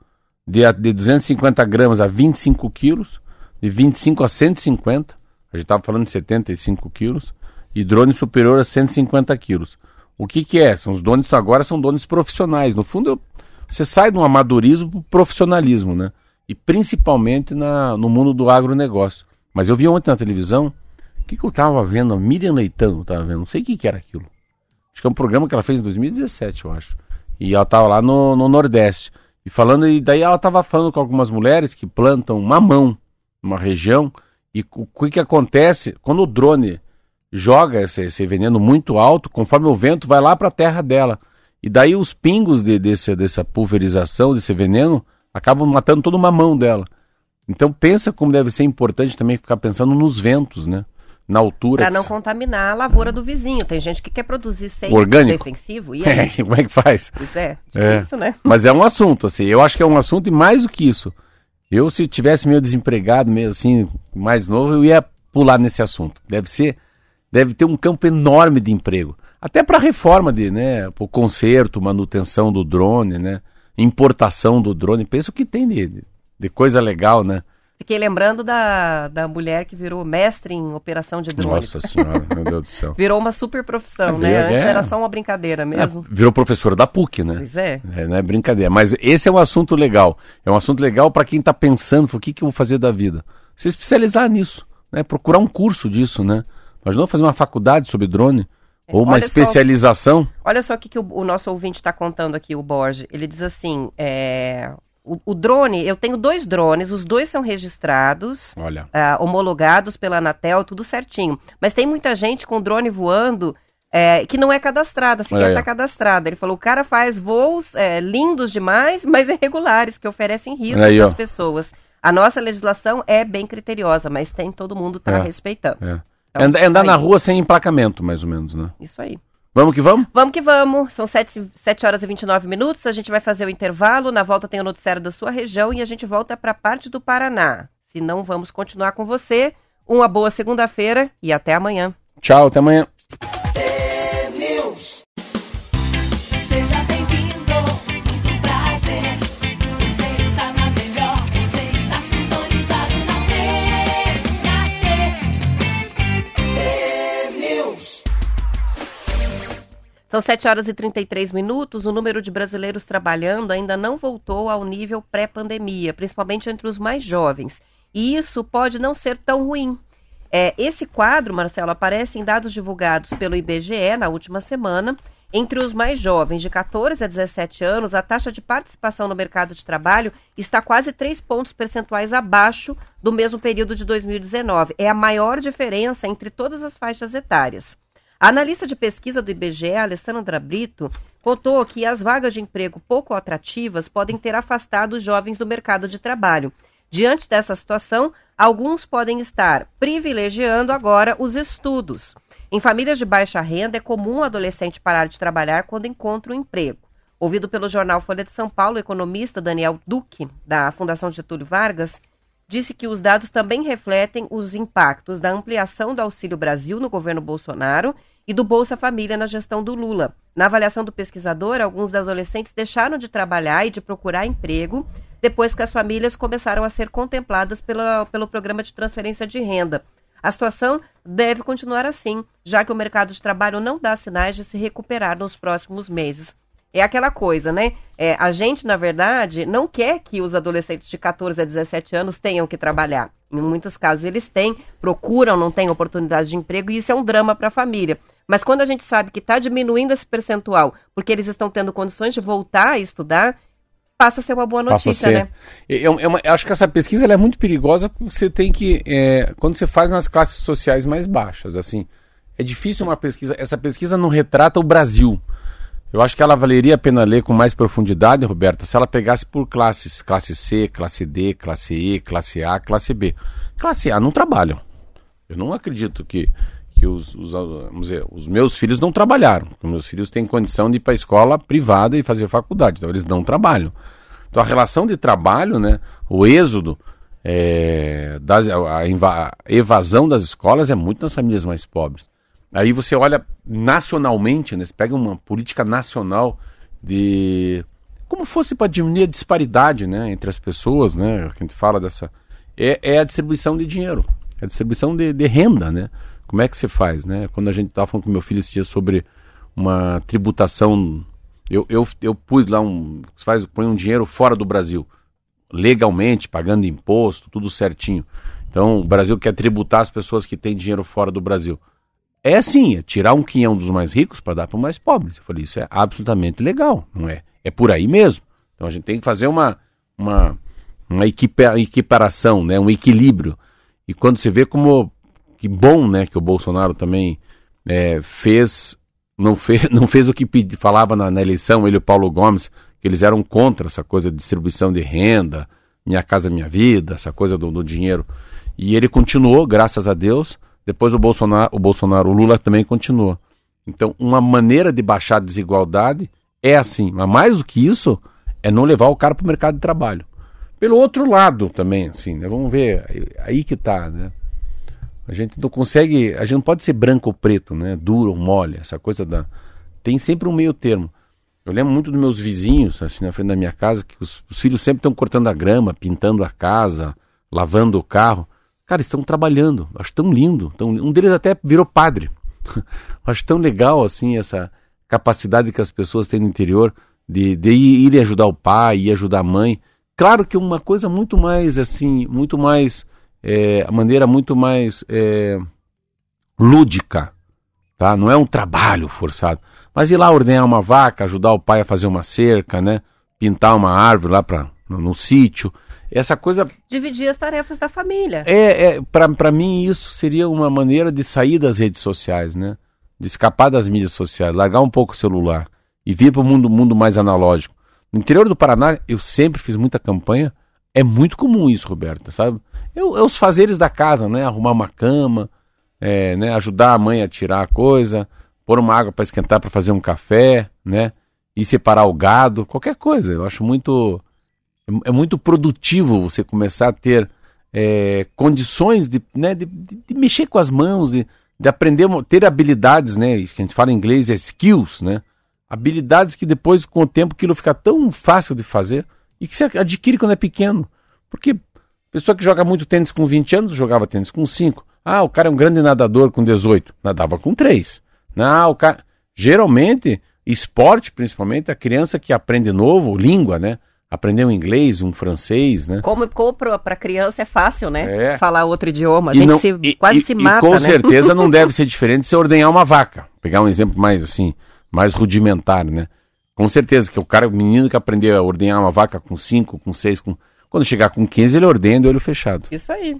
De, de 250 gramas a 25 quilos, de 25 a 150, a gente estava falando de 75 quilos, e drone superior a 150 quilos. O que, que é? São os drones agora são drones profissionais. No fundo, você sai de um amadorismo para profissionalismo, né? E principalmente na, no mundo do agronegócio. Mas eu vi ontem na televisão, que, que eu estava vendo? A Miriam Leitão, eu estava vendo, não sei o que, que era aquilo. Acho que é um programa que ela fez em 2017, eu acho. E ela estava lá no, no Nordeste. E falando, e daí ela estava falando com algumas mulheres que plantam mamão numa região. E o que, que acontece? Quando o drone joga esse, esse veneno muito alto, conforme o vento vai lá para a terra dela. E daí os pingos de, desse, dessa pulverização, desse veneno, acabam matando todo o mamão dela. Então pensa como deve ser importante também ficar pensando nos ventos, né? Na altura. Para não se- contaminar a lavoura do vizinho. Tem gente que quer produzir sem Orgânico. defensivo. E [LAUGHS] aí? como é que faz? Pois é, É. difícil, né? Mas é um assunto, assim. Eu acho que é um assunto e mais do que isso. Eu, se tivesse meio desempregado, meio assim, mais novo, eu ia pular nesse assunto. Deve ser, deve ter um campo enorme de emprego. Até para reforma de, né, o conserto, manutenção do drone, né, importação do drone. Pensa o que tem de, de coisa legal, né? Fiquei lembrando da, da mulher que virou mestre em operação de drones. Nossa senhora, meu Deus do céu. [LAUGHS] Virou uma super profissão, É, né? Antes é. era só uma brincadeira mesmo. Virou professora da PUC, né? Pois é. É, não é brincadeira. Mas esse é um assunto legal. É um assunto legal para quem está pensando, o que, que eu vou fazer da vida. Se especializar nisso, né? Procurar um curso disso, né? Imaginou fazer uma faculdade sobre drone? Ou uma olha só- especialização? Olha só o que, que o, o nosso ouvinte está contando aqui, o Borges. Ele diz assim: é, o, o drone, eu tenho dois drones, os dois são registrados, Olha. ah, homologados pela Anatel, tudo certinho. Mas tem muita gente com drone voando é, que não é cadastrada, sequer Olha aí, está cadastrada. Ele falou: o cara faz voos é, lindos demais, [LAUGHS] mas irregulares, que oferecem risco para as pessoas. A nossa legislação é bem criteriosa, mas tem todo mundo tá É. respeitando. É. Então, Andar, andar aí. na rua sem emplacamento, mais ou menos, né? Isso aí. Vamos que vamos? Vamos que vamos. São 7, sete horas e 29 minutos. A gente vai fazer o intervalo. Na volta tem o noticiário da sua região e a gente volta para a parte do Paraná. Se não, vamos continuar com você. Uma boa segunda-feira e até amanhã. Tchau, até amanhã. São 7 horas e 33 minutos. O número de brasileiros trabalhando ainda não voltou ao nível pré-pandemia, principalmente entre os mais jovens. E isso pode não ser tão ruim. É, esse quadro, Marcelo, aparece em dados divulgados pelo IBGE na última semana. Entre os mais jovens, de 14 a 17 anos, a taxa de participação no mercado de trabalho está quase 3 pontos percentuais abaixo do mesmo período de 2019. É a maior diferença entre todas as faixas etárias. A analista de pesquisa do IBGE, Alessandra Brito, contou que as vagas de emprego pouco atrativas podem ter afastado os jovens do mercado de trabalho. Diante dessa situação, alguns podem estar privilegiando agora os estudos. Em famílias de baixa renda, é comum o adolescente parar de trabalhar quando encontra um emprego. Ouvido pelo jornal Folha de São Paulo, o economista Daniel Duque, da Fundação Getúlio Vargas, disse que os dados também refletem os impactos da ampliação do Auxílio Brasil no governo Bolsonaro e do Bolsa Família na gestão do Lula. Na avaliação do pesquisador, alguns adolescentes deixaram de trabalhar e de procurar emprego depois que as famílias começaram a ser contempladas pela, pelo programa de transferência de renda. A situação deve continuar assim, já que o mercado de trabalho não dá sinais de se recuperar nos próximos meses. É aquela coisa, né? É, a gente, na verdade, não quer que os adolescentes de 14 a 17 anos tenham que trabalhar. Em muitos casos eles têm, procuram, não têm oportunidade de emprego e isso é um drama para a família. Mas quando a gente sabe que está diminuindo esse percentual porque eles estão tendo condições de voltar a estudar, passa a ser uma boa notícia, né? É- é uma- eu acho que essa pesquisa é muito perigosa porque você tem que. é, quando você faz nas classes sociais mais baixas, assim. É difícil uma pesquisa. Essa pesquisa não retrata o Brasil. Eu acho que ela valeria a pena ler com mais profundidade, Roberta, se ela pegasse por classes. Classe C, classe D, classe E, classe A, classe B. Classe A não trabalham. Eu não acredito que, que os, os, ah, dizer, os meus filhos não trabalharam. Os meus filhos têm condição de ir para a escola privada e fazer faculdade. Então eles não trabalham. Então a relação de trabalho, né, o êxodo, é, das, a, a evasão das escolas é muito nas famílias mais pobres. Aí você olha nacionalmente, né, você pega uma política nacional de como fosse para diminuir a disparidade, né, entre as pessoas, né, que a gente fala dessa é, é a distribuição de dinheiro, é a distribuição de, de renda, né? Como é que se faz, né? Quando a gente estava falando com meu filho esse dia sobre uma tributação, eu, eu, eu pus lá um, faz, põe um dinheiro fora do Brasil, legalmente, pagando imposto, tudo certinho. Então, o Brasil quer tributar as pessoas que têm dinheiro fora do Brasil. É assim, é tirar um quinhão dos mais ricos para dar para os mais pobres. Eu falei, isso é absolutamente legal, não é? É por aí mesmo. Então a gente tem que fazer uma, uma, uma equipa- equiparação, né? um equilíbrio. E quando você vê como que bom né, que o Bolsonaro também é, fez, não fez, [LAUGHS] não fez o que pedi, falava na, na eleição, ele e o Paulo Gomes, que eles eram contra essa coisa de distribuição de renda, minha casa, minha vida, essa coisa do, do dinheiro. E ele continuou, graças a Deus. Depois o Bolsonaro, o Bolsonaro, o Lula também continuou. Então, uma maneira de baixar a desigualdade é assim. Mas mais do que isso, é não levar o cara para o mercado de trabalho. Pelo outro lado também, assim, né? Vamos ver, aí- que tá, né? A gente não consegue, a gente não pode ser branco ou preto, né? Duro ou mole, essa coisa da... Tem sempre um meio termo. Eu lembro muito dos meus vizinhos, assim, na frente da minha casa, que os, os filhos sempre estão cortando a grama, pintando a casa, lavando o carro. Cara, estão trabalhando. Acho tão lindo. Tão, um deles até virou padre. [LAUGHS] Acho tão legal, assim, essa capacidade que as pessoas têm no interior de, de ir, ajudar o pai, ir ajudar a mãe. Claro que uma coisa muito mais, assim, muito mais, é, a maneira muito mais é, lúdica, tá? Não é um trabalho forçado. Mas ir lá ordenhar uma vaca, ajudar o pai a fazer uma cerca, né? Pintar uma árvore lá pra, no, no sítio. Essa coisa Dividir as tarefas da família. é, é para mim isso seria uma maneira de sair das redes sociais, né? De escapar das mídias sociais, largar um pouco o celular e vir para o mundo, mundo mais analógico. No interior do Paraná, eu sempre fiz muita campanha. É muito comum isso, Roberto, sabe? Eu, é os fazeres da casa, né? Arrumar uma cama, é, né? ajudar a mãe a tirar a coisa, pôr uma água para esquentar para fazer um café, né? E separar o gado, qualquer coisa. Eu acho muito é, muito produtivo você começar a ter é, condições de, né, de, de- mexer com as mãos, de, de aprender, ter habilidades, né? Isso que a gente fala em inglês é skills, né? Habilidades que depois, com o tempo, aquilo fica tão fácil de fazer e que você adquire quando é pequeno. Porque pessoa que joga muito tênis com 20 anos jogava tênis com 5. Ah, o cara é um grande nadador com 18, nadava com 3. Ah, o cara. Geralmente, esporte, principalmente, a criança que aprende novo, língua, né? Aprender um inglês, um francês, né? Como, como para criança é fácil, né? É. Falar outro idioma. A E gente não- se, e- quase e- se e mata, com né? certeza não deve [LAUGHS] ser diferente se ordenhar uma vaca. Pegar um exemplo mais assim, mais rudimentar, né? Com certeza que o cara, o menino que aprendeu a ordenhar uma vaca com 5, com 6, com... quando chegar com 15, ele ordena de olho fechado. Isso aí.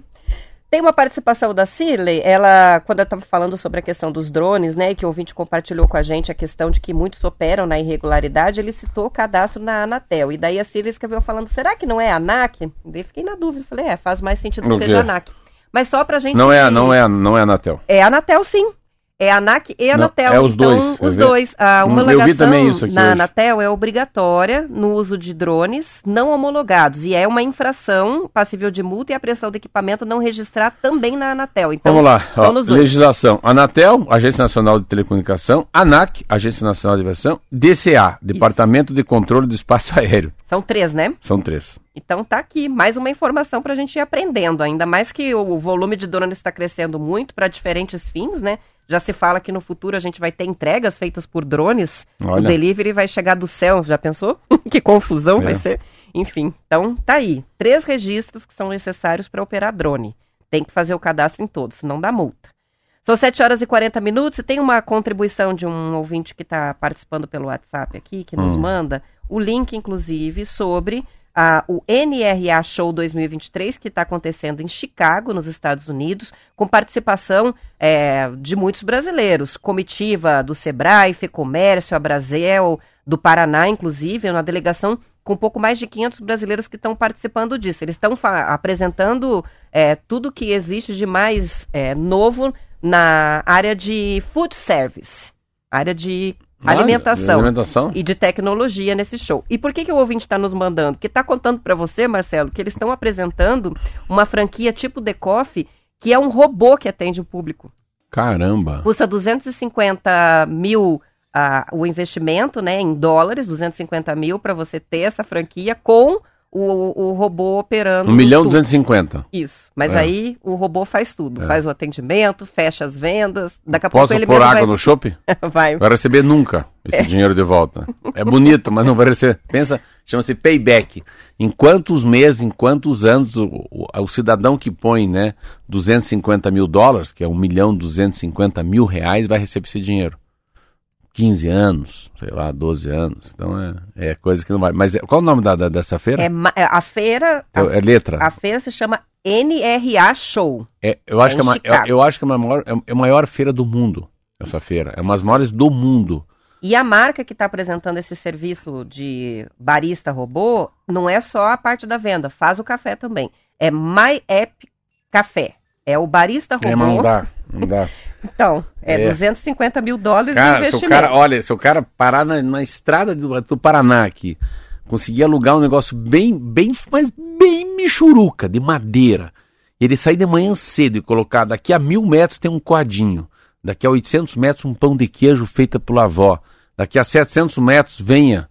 Tem uma participação da Cirley, ela, quando eu estava falando sobre a questão dos drones, né, que o ouvinte compartilhou com a gente a questão de que muitos operam na irregularidade, ele citou o cadastro na Anatel. E daí a Cirley escreveu falando, será que não é a ANAC? Daí fiquei na dúvida, falei, é, faz mais sentido que seja ANAC. Mas só pra gente... Não é, não é, não é a Anatel. É a Anatel, sim. É a ANAC e a Não, Anatel. é os então, dois, Os dois. A vi homologação isso na. Anatel é obrigatória no uso de drones não homologados. E é uma infração passível de multa e a pressão do equipamento não registrar também na Anatel. Então, Vamos lá, ó, legislação. Anatel, Agência Nacional de Telecomunicação, ANAC, Agência Nacional de Aviação, DCA, Departamento de Controle do Espaço [LAUGHS] Aéreo. São três, né? São três. Então tá aqui, mais uma informação para a gente ir aprendendo. Ainda mais que o volume de drones está crescendo muito para diferentes fins, né? Já se fala que no futuro a gente vai ter entregas feitas por drones. O Olha. delivery vai chegar do céu, já pensou? [LAUGHS] que confusão É. vai ser. Enfim, então tá aí. Três registros que são necessários para operar drone. Tem que fazer o cadastro em todos, senão dá multa. São 7 horas e 40 minutos e tem uma contribuição de um ouvinte que está participando pelo WhatsApp aqui, que nos Hum. manda o link, inclusive, sobre a- o NRA Show 2023, que está acontecendo em Chicago, nos Estados Unidos, com participação é, de muitos brasileiros. Comitiva do Sebrae, Fecomércio, a Brasel, do Paraná, inclusive, uma delegação com um pouco mais de 500 brasileiros que estão participando disso. Eles estão apresentando é, tudo que existe de mais é, novo na área de food service, área de Alimentação Alimentação. e de tecnologia nesse show. E por que, que o ouvinte está nos mandando? Porque está contando para você, Marcelo, que eles estão apresentando uma franquia tipo The Coffee, que é um robô que atende o público. Caramba. Custa 250 mil ah, o investimento, né, em dólares, 250 mil para você ter essa franquia com o, o robô operando. 1 milhão e tudo. 250. Isso. Mas É. aí o robô faz tudo. É. Faz o atendimento, fecha as vendas. Daqui a pouco Posso ele pôr água vai... no chopp? [LAUGHS] vai. Vai receber nunca esse dinheiro de volta. É bonito, mas não vai receber. Pensa, chama-se payback. Em quantos meses, em quantos anos o, o, o cidadão que põe, né, 250 mil dólares, que é 1 milhão e 250 mil reais, vai receber esse dinheiro? 15 anos, sei lá, 12 anos. Então é, é coisa que não vai. Mas é- qual o nome da, da- dessa feira? É, é, a feira. É, A, é letra. a feira se chama NRA Show. É, eu, acho É que é eu, eu acho que é a maior, é a maior feira do mundo, essa feira. É uma das maiores do mundo. E a marca que está apresentando esse serviço de barista robô não é só a parte da venda, faz o café também. É My App Café. É o barista robô. É, mas não dá, não dá. [LAUGHS] Então, é, É. 250 mil dólares de Cara, se o investimento. cara, olha, se o cara parar na, na estrada do, do Paraná aqui, conseguir alugar um negócio bem, bem, mas bem michuruca, de madeira, ele sair de manhã cedo e colocar daqui a mil metros tem um coadinho, daqui a 800 metros um pão de queijo feito pela avó, daqui a 700 metros venha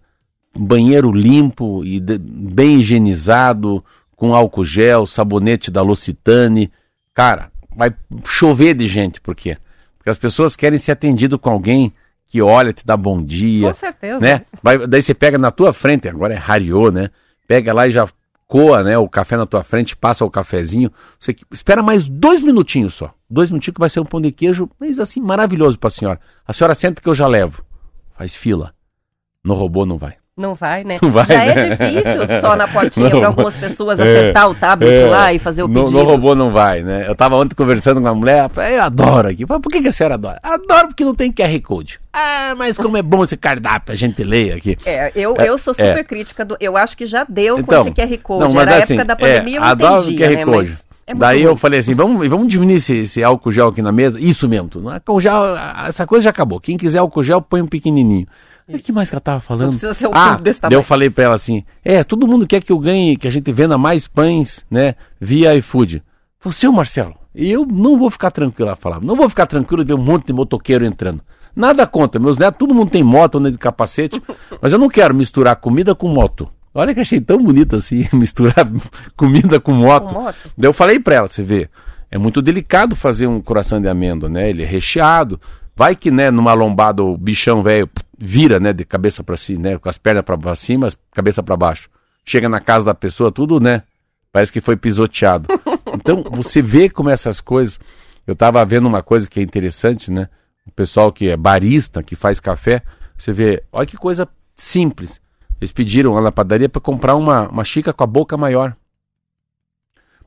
um banheiro limpo e de- bem higienizado, com álcool gel, sabonete da L'Occitane, cara, vai chover de gente, por quê? Porque as pessoas querem ser atendido com alguém que olha, te dá bom dia, Com certeza. né? Vai- daí você pega na tua frente, agora é rariô, né? Pega lá e já coa, né, o café na tua frente, passa o cafezinho. Você espera mais dois minutinhos só. Dois minutinhos que vai ser um pão de queijo, mas assim, maravilhoso pra senhora. A senhora senta que eu já levo. Faz fila. No robô não vai. Não vai, né? Não vai, Já né? é difícil só na [LAUGHS] portinha para algumas pessoas É, acertar o tablet é. lá e fazer o pedido. no robô não vai, né? Eu tava ontem conversando com uma mulher, eu adoro aqui. Por que, que a senhora adora? Adoro porque não tem QR Code. Ah, mas como é bom esse cardápio, a gente lê aqui. É, eu, É, eu sou super crítica do. Eu acho que já deu Então, com esse QR Code. não, mas Era a assim, época da é, pandemia, eu não adoro o entendia, QR né? Code. Mas é Daí eu falei assim, vamos, vamos diminuir esse, esse álcool gel aqui na mesa. Isso mesmo. tu- Álcool gel, essa coisa já acabou. Quem quiser álcool gel, põe um pequenininho. O que mais que ela tava falando? precisa ser um ah, desse daí tamanho. eu falei pra ela assim, é, todo mundo quer que eu ganhe, que a gente venda mais pães, né, via iFood. Seu Marcelo, eu não vou ficar tranquilo, ela falava, não vou ficar tranquilo de ver um monte de motoqueiro entrando. Nada contra, meus netos, todo mundo tem moto, anda de capacete, [LAUGHS] mas eu não quero misturar comida com moto. Olha que achei tão bonito assim, [LAUGHS] misturar comida com moto. Com moto? Daí eu falei pra ela, você vê, é muito delicado fazer um coração de amêndoa, né? Ele é recheado. Vai que, né, numa lombada o bichão velho vira, né, de cabeça pra cima, né, com as pernas pra cima, cabeça pra baixo. Chega na casa da pessoa, tudo, né, parece que foi pisoteado. [LAUGHS] Então, você vê como essas coisas... Eu tava vendo uma coisa que é interessante, né? O pessoal que é barista, que faz café, você vê, olha que coisa simples. Eles pediram lá na padaria para comprar uma, uma xícara com a boca maior.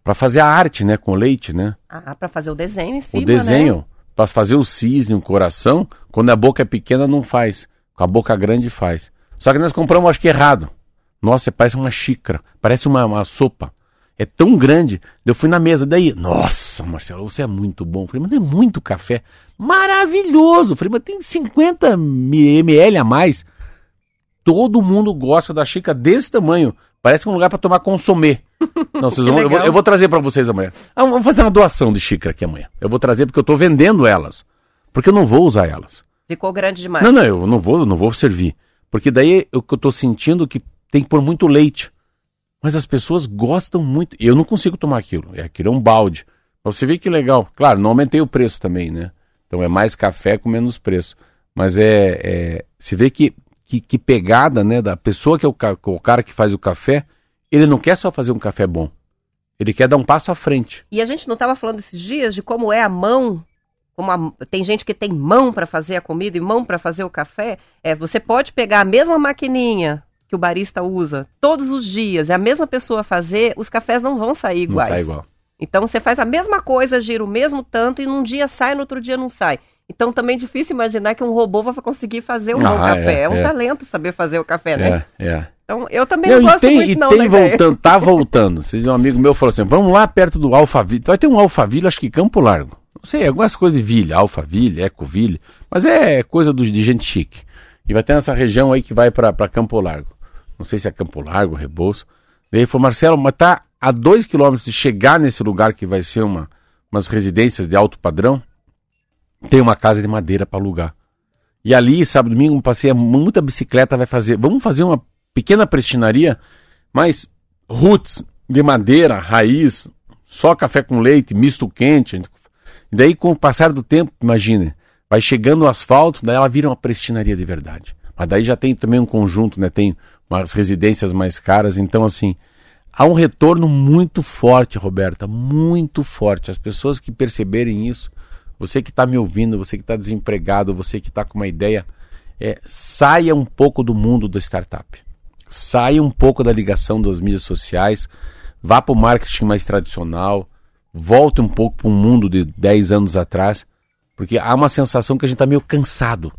Pra fazer a arte, né? Com leite, né? Ah, pra fazer o desenho em cima, o desenho. né? Pra fazer o cisne, o coração. Quando a boca é pequena, não faz. Com a boca grande, faz. Só que nós compramos, acho que errado. Nossa, parece uma xícara. Parece uma, uma sopa. É tão grande. Eu fui na mesa. Daí, nossa, Marcelo, você é muito bom. Eu falei, mas não é muito café. Maravilhoso. Eu falei, mas tem 50 ml a mais. Todo mundo gosta da xícara desse tamanho. Parece um lugar para tomar consomê. [LAUGHS] Não, vocês vão, eu, vou, eu vou trazer para vocês amanhã. Ah, vamos fazer uma doação de xícara aqui amanhã. Eu vou trazer porque eu tô vendendo elas. Porque eu não vou usar elas. Ficou grande demais. Não, não, eu não vou, não vou servir. Porque daí eu, que eu tô sentindo que tem que pôr muito leite. Mas as pessoas gostam muito. Eu não consigo tomar aquilo. É aquilo é um balde. Pra você ver que legal. Claro, não aumentei o preço também, né? Então é mais café com menos preço. Mas é. é você vê que, que, que pegada, né? Da pessoa que é o, o cara que faz o café, ele não quer só fazer um café bom. Ele quer dar um passo à frente. E a gente não estava falando esses dias de como é a mão. Como a- tem gente que tem mão para fazer a comida e mão para fazer o café. É, você pode pegar a mesma maquininha que o barista usa todos os dias, é a mesma pessoa fazer, os cafés não vão sair Não iguais. sai igual. Então você faz a mesma coisa, gira o mesmo tanto e num dia sai, no outro dia não sai. Então também é difícil imaginar que um robô vai conseguir fazer um Ah, café. é, É, um é. talento saber fazer o café, né? É, é. Então eu também Não, não, e gosto tem, muito e não tem da ideia. voltando, tá voltando. Vocês, um amigo meu falou assim: vamos lá perto do Alphaville. Vai ter um Alphaville, acho que Campo Largo. Não sei, algumas coisas de Ville, Alphaville, Ecoville, mas é coisa do- de gente chique. E vai ter nessa região aí que vai pra Campo Largo. Não sei se é Campo Largo, Rebouço. Daí ele falou, Marcelo, mas tá a dois quilômetros de chegar nesse lugar que vai ser uma, umas residências de alto padrão, tem uma casa de madeira para alugar. E ali, sábado domingo, passeia muita bicicleta, vai fazer. Vamos fazer uma pequena prestinaria, mas roots de madeira, raiz, só café com leite, misto quente. E daí, com o passar do tempo, imagine, vai chegando o asfalto, daí ela vira uma prestinaria de verdade. Mas daí já tem também um conjunto, né? Tem umas residências mais caras, então assim, há um retorno muito forte, Roberta, muito forte. As pessoas que perceberem isso, você que está me ouvindo, você que está desempregado, você que está com uma ideia, é, saia um pouco do mundo da startup. Saia um pouco da ligação das mídias sociais, vá para o marketing mais tradicional, volte um pouco para um mundo de 10 anos atrás, porque há uma sensação que a gente está meio cansado.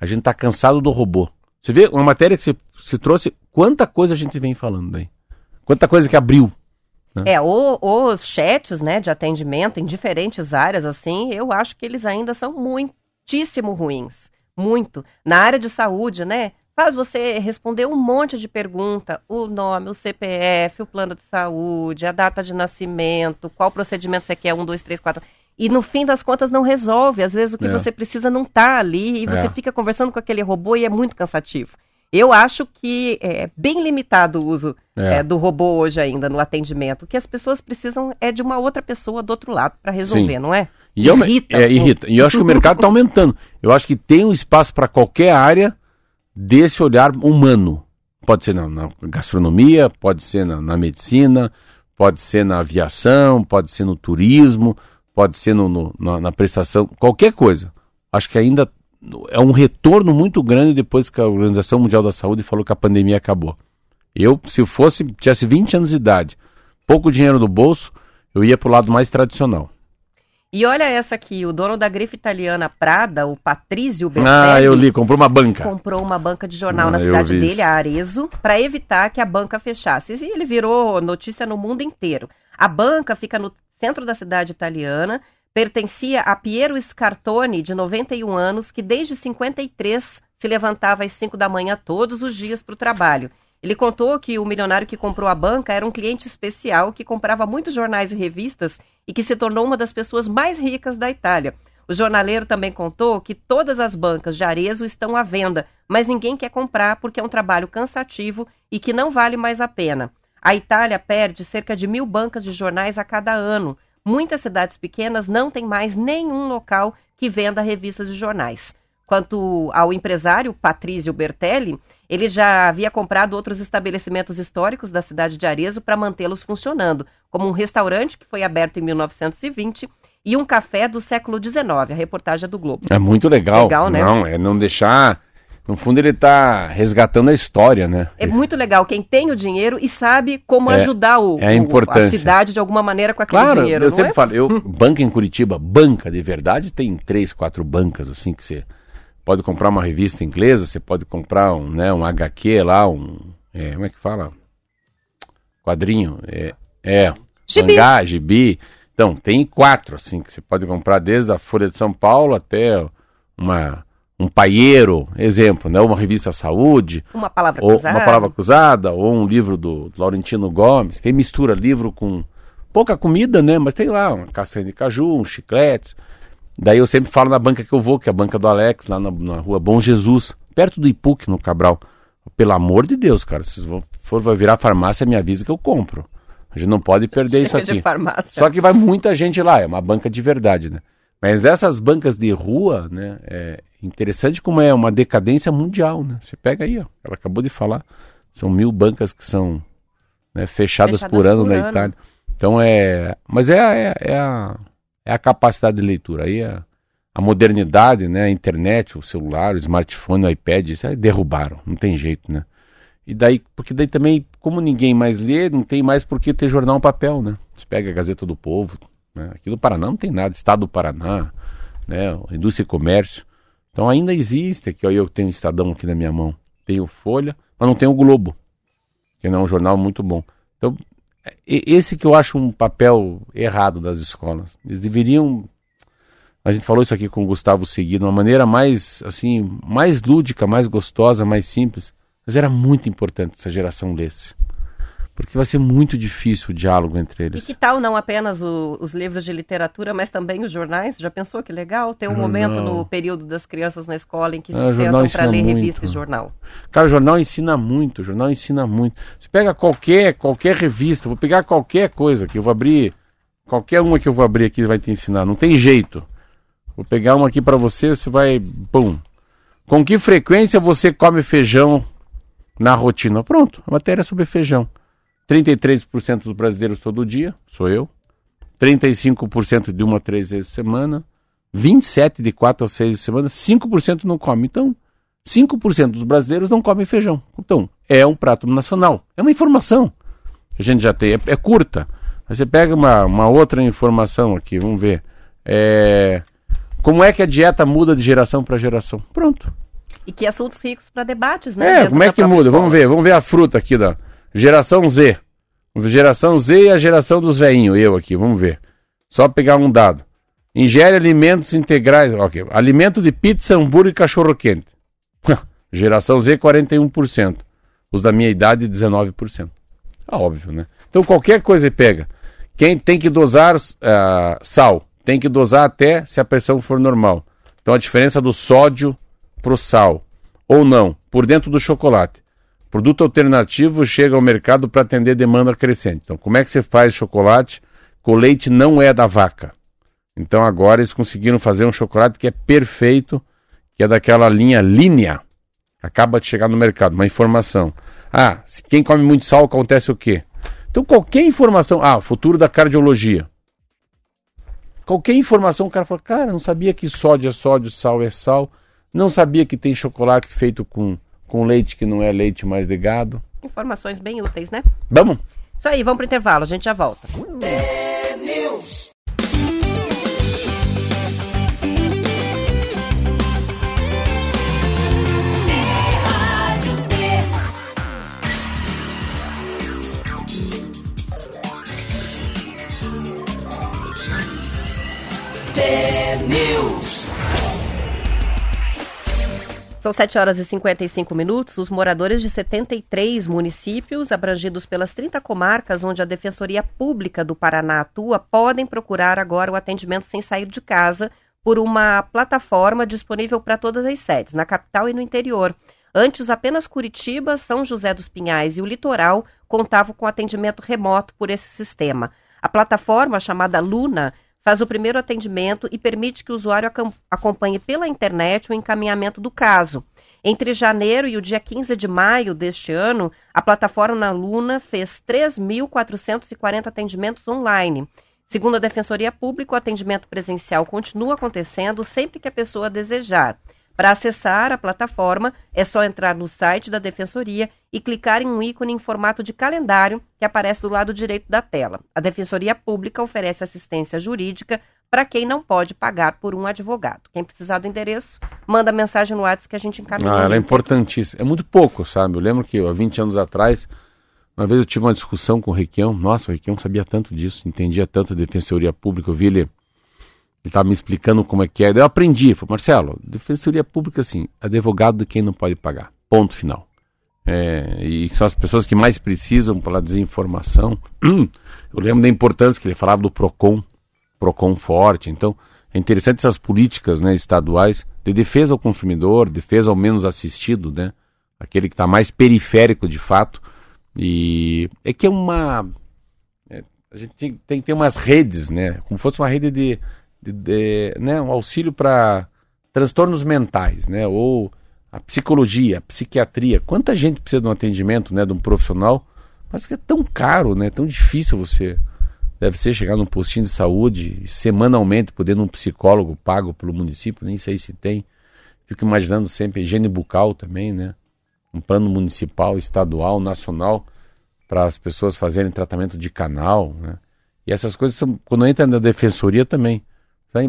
A gente está cansado do robô. Você vê uma matéria que se, se trouxe, quanta coisa a gente vem falando daí. Quanta coisa que abriu. É, o- os chats, né, de atendimento em diferentes áreas, assim, eu acho que eles ainda são muitíssimo ruins. Muito. Na área de saúde, né, faz você responder um monte de pergunta, o nome, o CPF, o plano de saúde, a data de nascimento, qual procedimento você quer, um, dois, três, quatro. E no fim das contas não resolve. Às vezes o que É. você precisa não tá ali e você É. fica conversando com aquele robô e é muito cansativo. Eu acho que é bem limitado o uso É. é, do robô hoje ainda no atendimento. O que as pessoas precisam é de uma outra pessoa do outro lado para resolver, Sim. não é? E é Irrita. É, irrita. E eu acho que o mercado está aumentando. Eu acho que tem um espaço para qualquer área desse olhar humano. Pode ser na, na gastronomia, pode ser na, na medicina, pode ser na aviação, pode ser no turismo, pode ser no, no- na, na prestação, qualquer coisa. Acho que ainda é um retorno muito grande depois que a Organização Mundial da Saúde falou que a pandemia acabou. Eu, se fosse, tivesse 20 anos de idade, pouco dinheiro no bolso, eu ia para o lado mais tradicional. E olha essa aqui, o dono da grife italiana Prada, o Patrizio Bertelli, Ah, eu li, comprou uma banca. comprou uma banca de jornal Ah, na cidade dele, a Arezzo, para evitar que a banca fechasse. E ele virou notícia no mundo inteiro. A banca fica no centro da cidade italiana, pertencia a Piero Scartoni, de 91 anos, que desde 53 se levantava às 5 da manhã todos os dias para o trabalho. Ele contou que o milionário que comprou a banca era um cliente especial que comprava muitos jornais e revistas e que se tornou uma das pessoas mais ricas da Itália. O jornaleiro também contou que todas as bancas de Arezzo estão à venda, mas ninguém quer comprar porque é um trabalho cansativo e que não vale mais a pena. A Itália perde cerca de mil bancas de jornais a cada ano. Muitas cidades pequenas não têm mais nenhum local que venda revistas e jornais. Quanto ao empresário Patrício Bertelli, ele já havia comprado outros estabelecimentos históricos da cidade de Arezzo para mantê-los funcionando, como um restaurante que foi aberto em 1920 e um café do século XIX. A reportagem é do Globo. É muito legal. Legal, né? Não, é não deixar. No fundo, ele está resgatando a história, né? É muito legal quem tem o dinheiro e sabe como É, ajudar o, é a o- importância. cidade de alguma maneira com aquele Claro, dinheiro. eu sempre é? falo, eu, banca em Curitiba, banca de verdade, tem três, quatro bancas, assim, que você pode comprar uma revista inglesa, você pode comprar um, né, um HQ lá, um, é, como é que fala? Quadrinho, é, é Gibi. mangá, gibi. Então, tem quatro, assim, que você pode comprar desde a Folha de São Paulo até uma, um paieiro, exemplo, né, uma revista Saúde, Uma palavra ou cruzada. uma palavra cruzada, ou um livro do Laurentino Gomes. Tem mistura livro com pouca comida, né? Mas tem lá uma castanha de caju, uns chicletes. Daí eu sempre falo na banca que eu vou, que é a banca do Alex, lá na, na rua Bom Jesus, perto do Ipuc, no Cabral. Pelo amor de Deus, cara, se for vai virar farmácia, me avisa que eu compro. A gente não pode perder isso Chega aqui. farmácia. Só que vai muita gente lá, é uma banca de verdade, né? Mas essas bancas de rua, né? É interessante como é uma decadência mundial, né? Você pega aí, ó. Ela acabou de falar. São mil bancas que são né, fechadas, Fechadas por ano por na ano. Itália. Então é. Mas é, é, é a, é a capacidade de leitura. Aí é a modernidade, né? A internet, o celular, o smartphone, o iPad, isso aí derrubaram. Não tem jeito, né? E daí, porque daí também, como ninguém mais lê, não tem mais por que ter jornal em papel, né? Você pega a Gazeta do Povo, né? Aqui do Paraná não tem nada, Estado do Paraná, né? Indústria e Comércio. Então ainda existe, aqui ó, eu tenho o Estadão aqui na minha mão, tenho Folha, mas não tenho o Globo, que não é um jornal muito bom. Então, esse que eu acho um papel errado das escolas. Eles deveriam a gente falou isso aqui com o Gustavo Segui, de uma maneira mais, assim, mais lúdica, mais gostosa, mais simples. Mas era muito importante essa geração lesse. Porque vai ser muito difícil o diálogo entre E eles. que tal não apenas o- os livros de literatura, mas também os jornais? Já pensou que legal ter um Jornal. momento no período das crianças na escola em que Ah, se jornal sentam para ler muito. revista e jornal? Cara, o jornal ensina muito, o jornal ensina muito. Você pega qualquer, qualquer revista, vou pegar qualquer coisa que eu vou abrir, qualquer uma que eu vou abrir aqui vai te ensinar, não tem jeito. Vou pegar uma aqui pra você, você vai, pum. Com que frequência você come feijão na rotina? Pronto, a matéria é sobre feijão. 33% dos brasileiros todo dia, sou eu. 35% de uma a três vezes por semana. 27% de quatro a seis vezes por semana. 5% não come. Então, 5% dos brasileiros não comem feijão. Então, é um prato nacional. É uma informação que a gente já tem. É, é curta. Aí você pega uma, uma outra informação aqui, vamos ver. É, como é que a dieta muda de geração para geração? Pronto. E que assuntos ricos para debates, né? É, como é que muda? escola. Vamos ver, vamos ver a fruta aqui da geração Z. Geração Z e a geração dos veinhos, eu aqui, vamos ver. Só pegar um dado. Ingere alimentos integrais, ok. Alimento de pizza, hambúrguer e cachorro quente. [LAUGHS] geração Z 41%. Os da minha idade 19%. Ah, óbvio, né? Então qualquer coisa pega. Quem tem que dosar ah, sal, tem que dosar até se a pressão for normal. Então a diferença do sódio pro sal ou não, por dentro do chocolate. Produto alternativo chega ao mercado para atender demanda crescente. Então, como é que você faz chocolate com leite não é da vaca? Então, agora eles conseguiram fazer um chocolate que é perfeito, que é daquela linha linha. Acaba de chegar no mercado, uma informação. Ah, se quem come muito sal acontece o quê? Então, qualquer informação. Ah, futuro da cardiologia. Qualquer informação, o cara fala, cara, não sabia que sódio é sódio, sal é sal. Não sabia que tem chocolate feito com, com leite que não é leite mais de gado. Informações bem úteis, né? Vamos? Isso aí, vamos pro intervalo, a gente já volta. News. São 7 horas e 55 minutos. Os moradores de 73 municípios, abrangidos pelas 30 comarcas onde a Defensoria Pública do Paraná atua, podem procurar agora o atendimento sem sair de casa por uma plataforma disponível para todas as sedes, na capital e no interior. Antes, apenas Curitiba, São José dos Pinhais e o litoral contavam com atendimento remoto por esse sistema. A plataforma, chamada Luna, faz o primeiro atendimento e permite que o usuário acompanhe pela internet o encaminhamento do caso. Entre janeiro e o dia 15 de maio deste ano, a plataforma Luna fez 3.440 atendimentos online. Segundo a Defensoria Pública, o atendimento presencial continua acontecendo sempre que a pessoa desejar. Para acessar a plataforma, é só entrar no site da Defensoria e clicar em um ícone em formato de calendário que aparece do lado direito da tela. A Defensoria Pública oferece assistência jurídica para quem não pode pagar por um advogado. Quem precisar do endereço, manda mensagem no WhatsApp que a gente encaminha. Ah, ela é importantíssima. É muito pouco, sabe? Eu lembro que há 20 anos atrás, uma vez eu tive uma discussão com o Requião. Nossa, o Requião sabia tanto disso, entendia tanto a defensoria pública. Eu vi ele, ele estava me explicando como é que é. Eu aprendi. Falei, Marcelo, defensoria pública, assim, advogado de quem não pode pagar. Ponto final. É, e são as pessoas que mais precisam pela desinformação. [CLEARS THROAT] Eu lembro da importância que ele falava do PROCON, PROCON forte. Então, é interessante essas políticas né, estaduais de defesa ao consumidor, defesa ao menos assistido, né? Aquele que está mais periférico de fato. E é que é uma. é, a gente tem, tem que ter umas redes, né? Como fosse uma rede de. De, de, né, um auxílio para transtornos mentais, né? Ou a psicologia, a psiquiatria. Quanta gente precisa de um atendimento, né? De um profissional, mas que é tão caro, né? Tão difícil você deve ser chegar num postinho de saúde semanalmente poder ir num psicólogo pago pelo município, nem sei se tem. Fico imaginando sempre higiene bucal também, né? Um plano municipal, estadual, nacional para as pessoas fazerem tratamento de canal, né? E essas coisas são quando entra na defensoria também.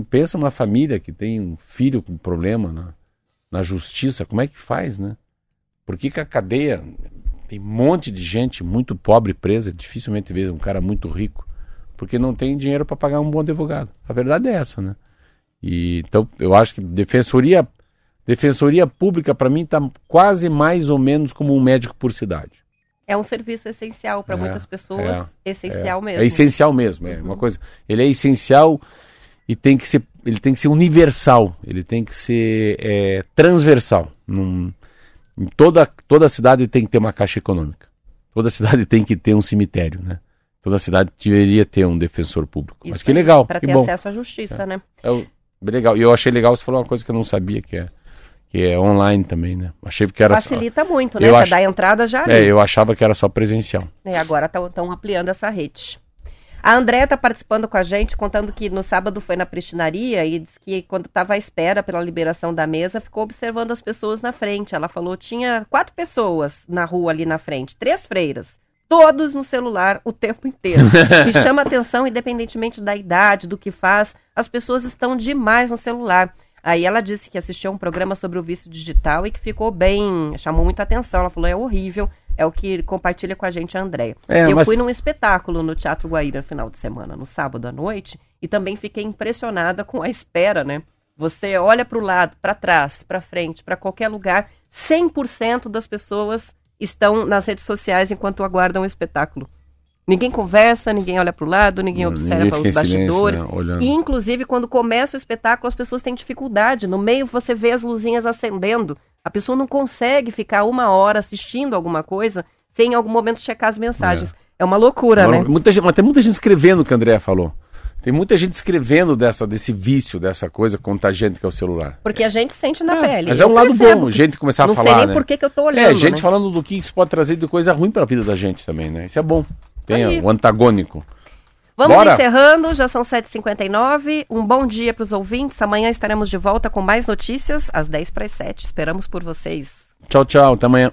Pensa numa família que tem um filho com problema na, na justiça, como é que faz, né? Por que, que a cadeia tem um monte de gente muito pobre presa, dificilmente vê um cara muito rico, porque não tem dinheiro para pagar um bom advogado. A verdade é essa, né? E então eu acho que defensoria defensoria pública para mim está quase mais ou menos como um médico por cidade. É um serviço essencial para É, muitas pessoas, essencial mesmo. É essencial mesmo, é uma coisa. Ele é essencial e tem que ser, ele tem que ser universal, ele tem que ser é, transversal. Num- em toda toda cidade tem que ter uma caixa econômica. Toda cidade tem que ter um cemitério, né? Toda cidade deveria ter um defensor público. Mas Isso que aí, legal, Para ter bom. acesso à justiça, né? É bem legal. E eu achei legal você falou uma coisa que eu não sabia que é que é online também, né? Achei que era Facilita muito, né? Eu Você acho- dá a entrada já só, ali. é, eu achava que era só presencial. E agora estão ampliando essa rede. A André está participando com a gente, contando que no sábado foi na prestinaria e disse que quando estava à espera pela liberação da mesa, ficou observando as pessoas na frente. Ela falou tinha quatro pessoas na rua ali na frente, três freiras, todos no celular o tempo inteiro. [LAUGHS] Me chama atenção, independentemente da idade, do que faz, as pessoas estão demais no celular. Aí ela disse que assistiu a um programa sobre o vício digital e que ficou bem, chamou muita atenção. Ela falou, é horrível, é o que compartilha com a gente a Andréia. É, Eu mas- fui num espetáculo no Teatro Guaíra no final de semana, no sábado à noite, e também fiquei impressionada com a espera, né? Você olha para o lado, para trás, para frente, para qualquer lugar, 100% das pessoas estão nas redes sociais enquanto aguardam o espetáculo. Ninguém conversa, ninguém olha para o lado, ninguém Não, observa ninguém os silêncio, bastidores. né. E, inclusive, quando começa o espetáculo, as pessoas têm dificuldade. No meio, você vê as luzinhas acendendo. A pessoa não consegue ficar uma hora assistindo alguma coisa sem em algum momento checar as mensagens. É, uma loucura, né? muita gente, mas tem muita gente escrevendo o que a Andrea falou. Tem muita gente escrevendo dessa, desse vício, dessa coisa contagiante que é o celular. Porque a gente sente na pele. Mas é um lado bom, gente começar a não falar, sei nem né? por que, que eu tô olhando, É, gente né? falando do que isso pode trazer de coisa ruim para a vida da gente também, né? Isso é bom. Tem Aí. o antagônico. Vamos Bora. encerrando, já são 7h59. Um bom dia para os ouvintes. Amanhã estaremos de volta com mais notícias às 10 para as 7. Esperamos por vocês. Tchau, tchau. Até amanhã.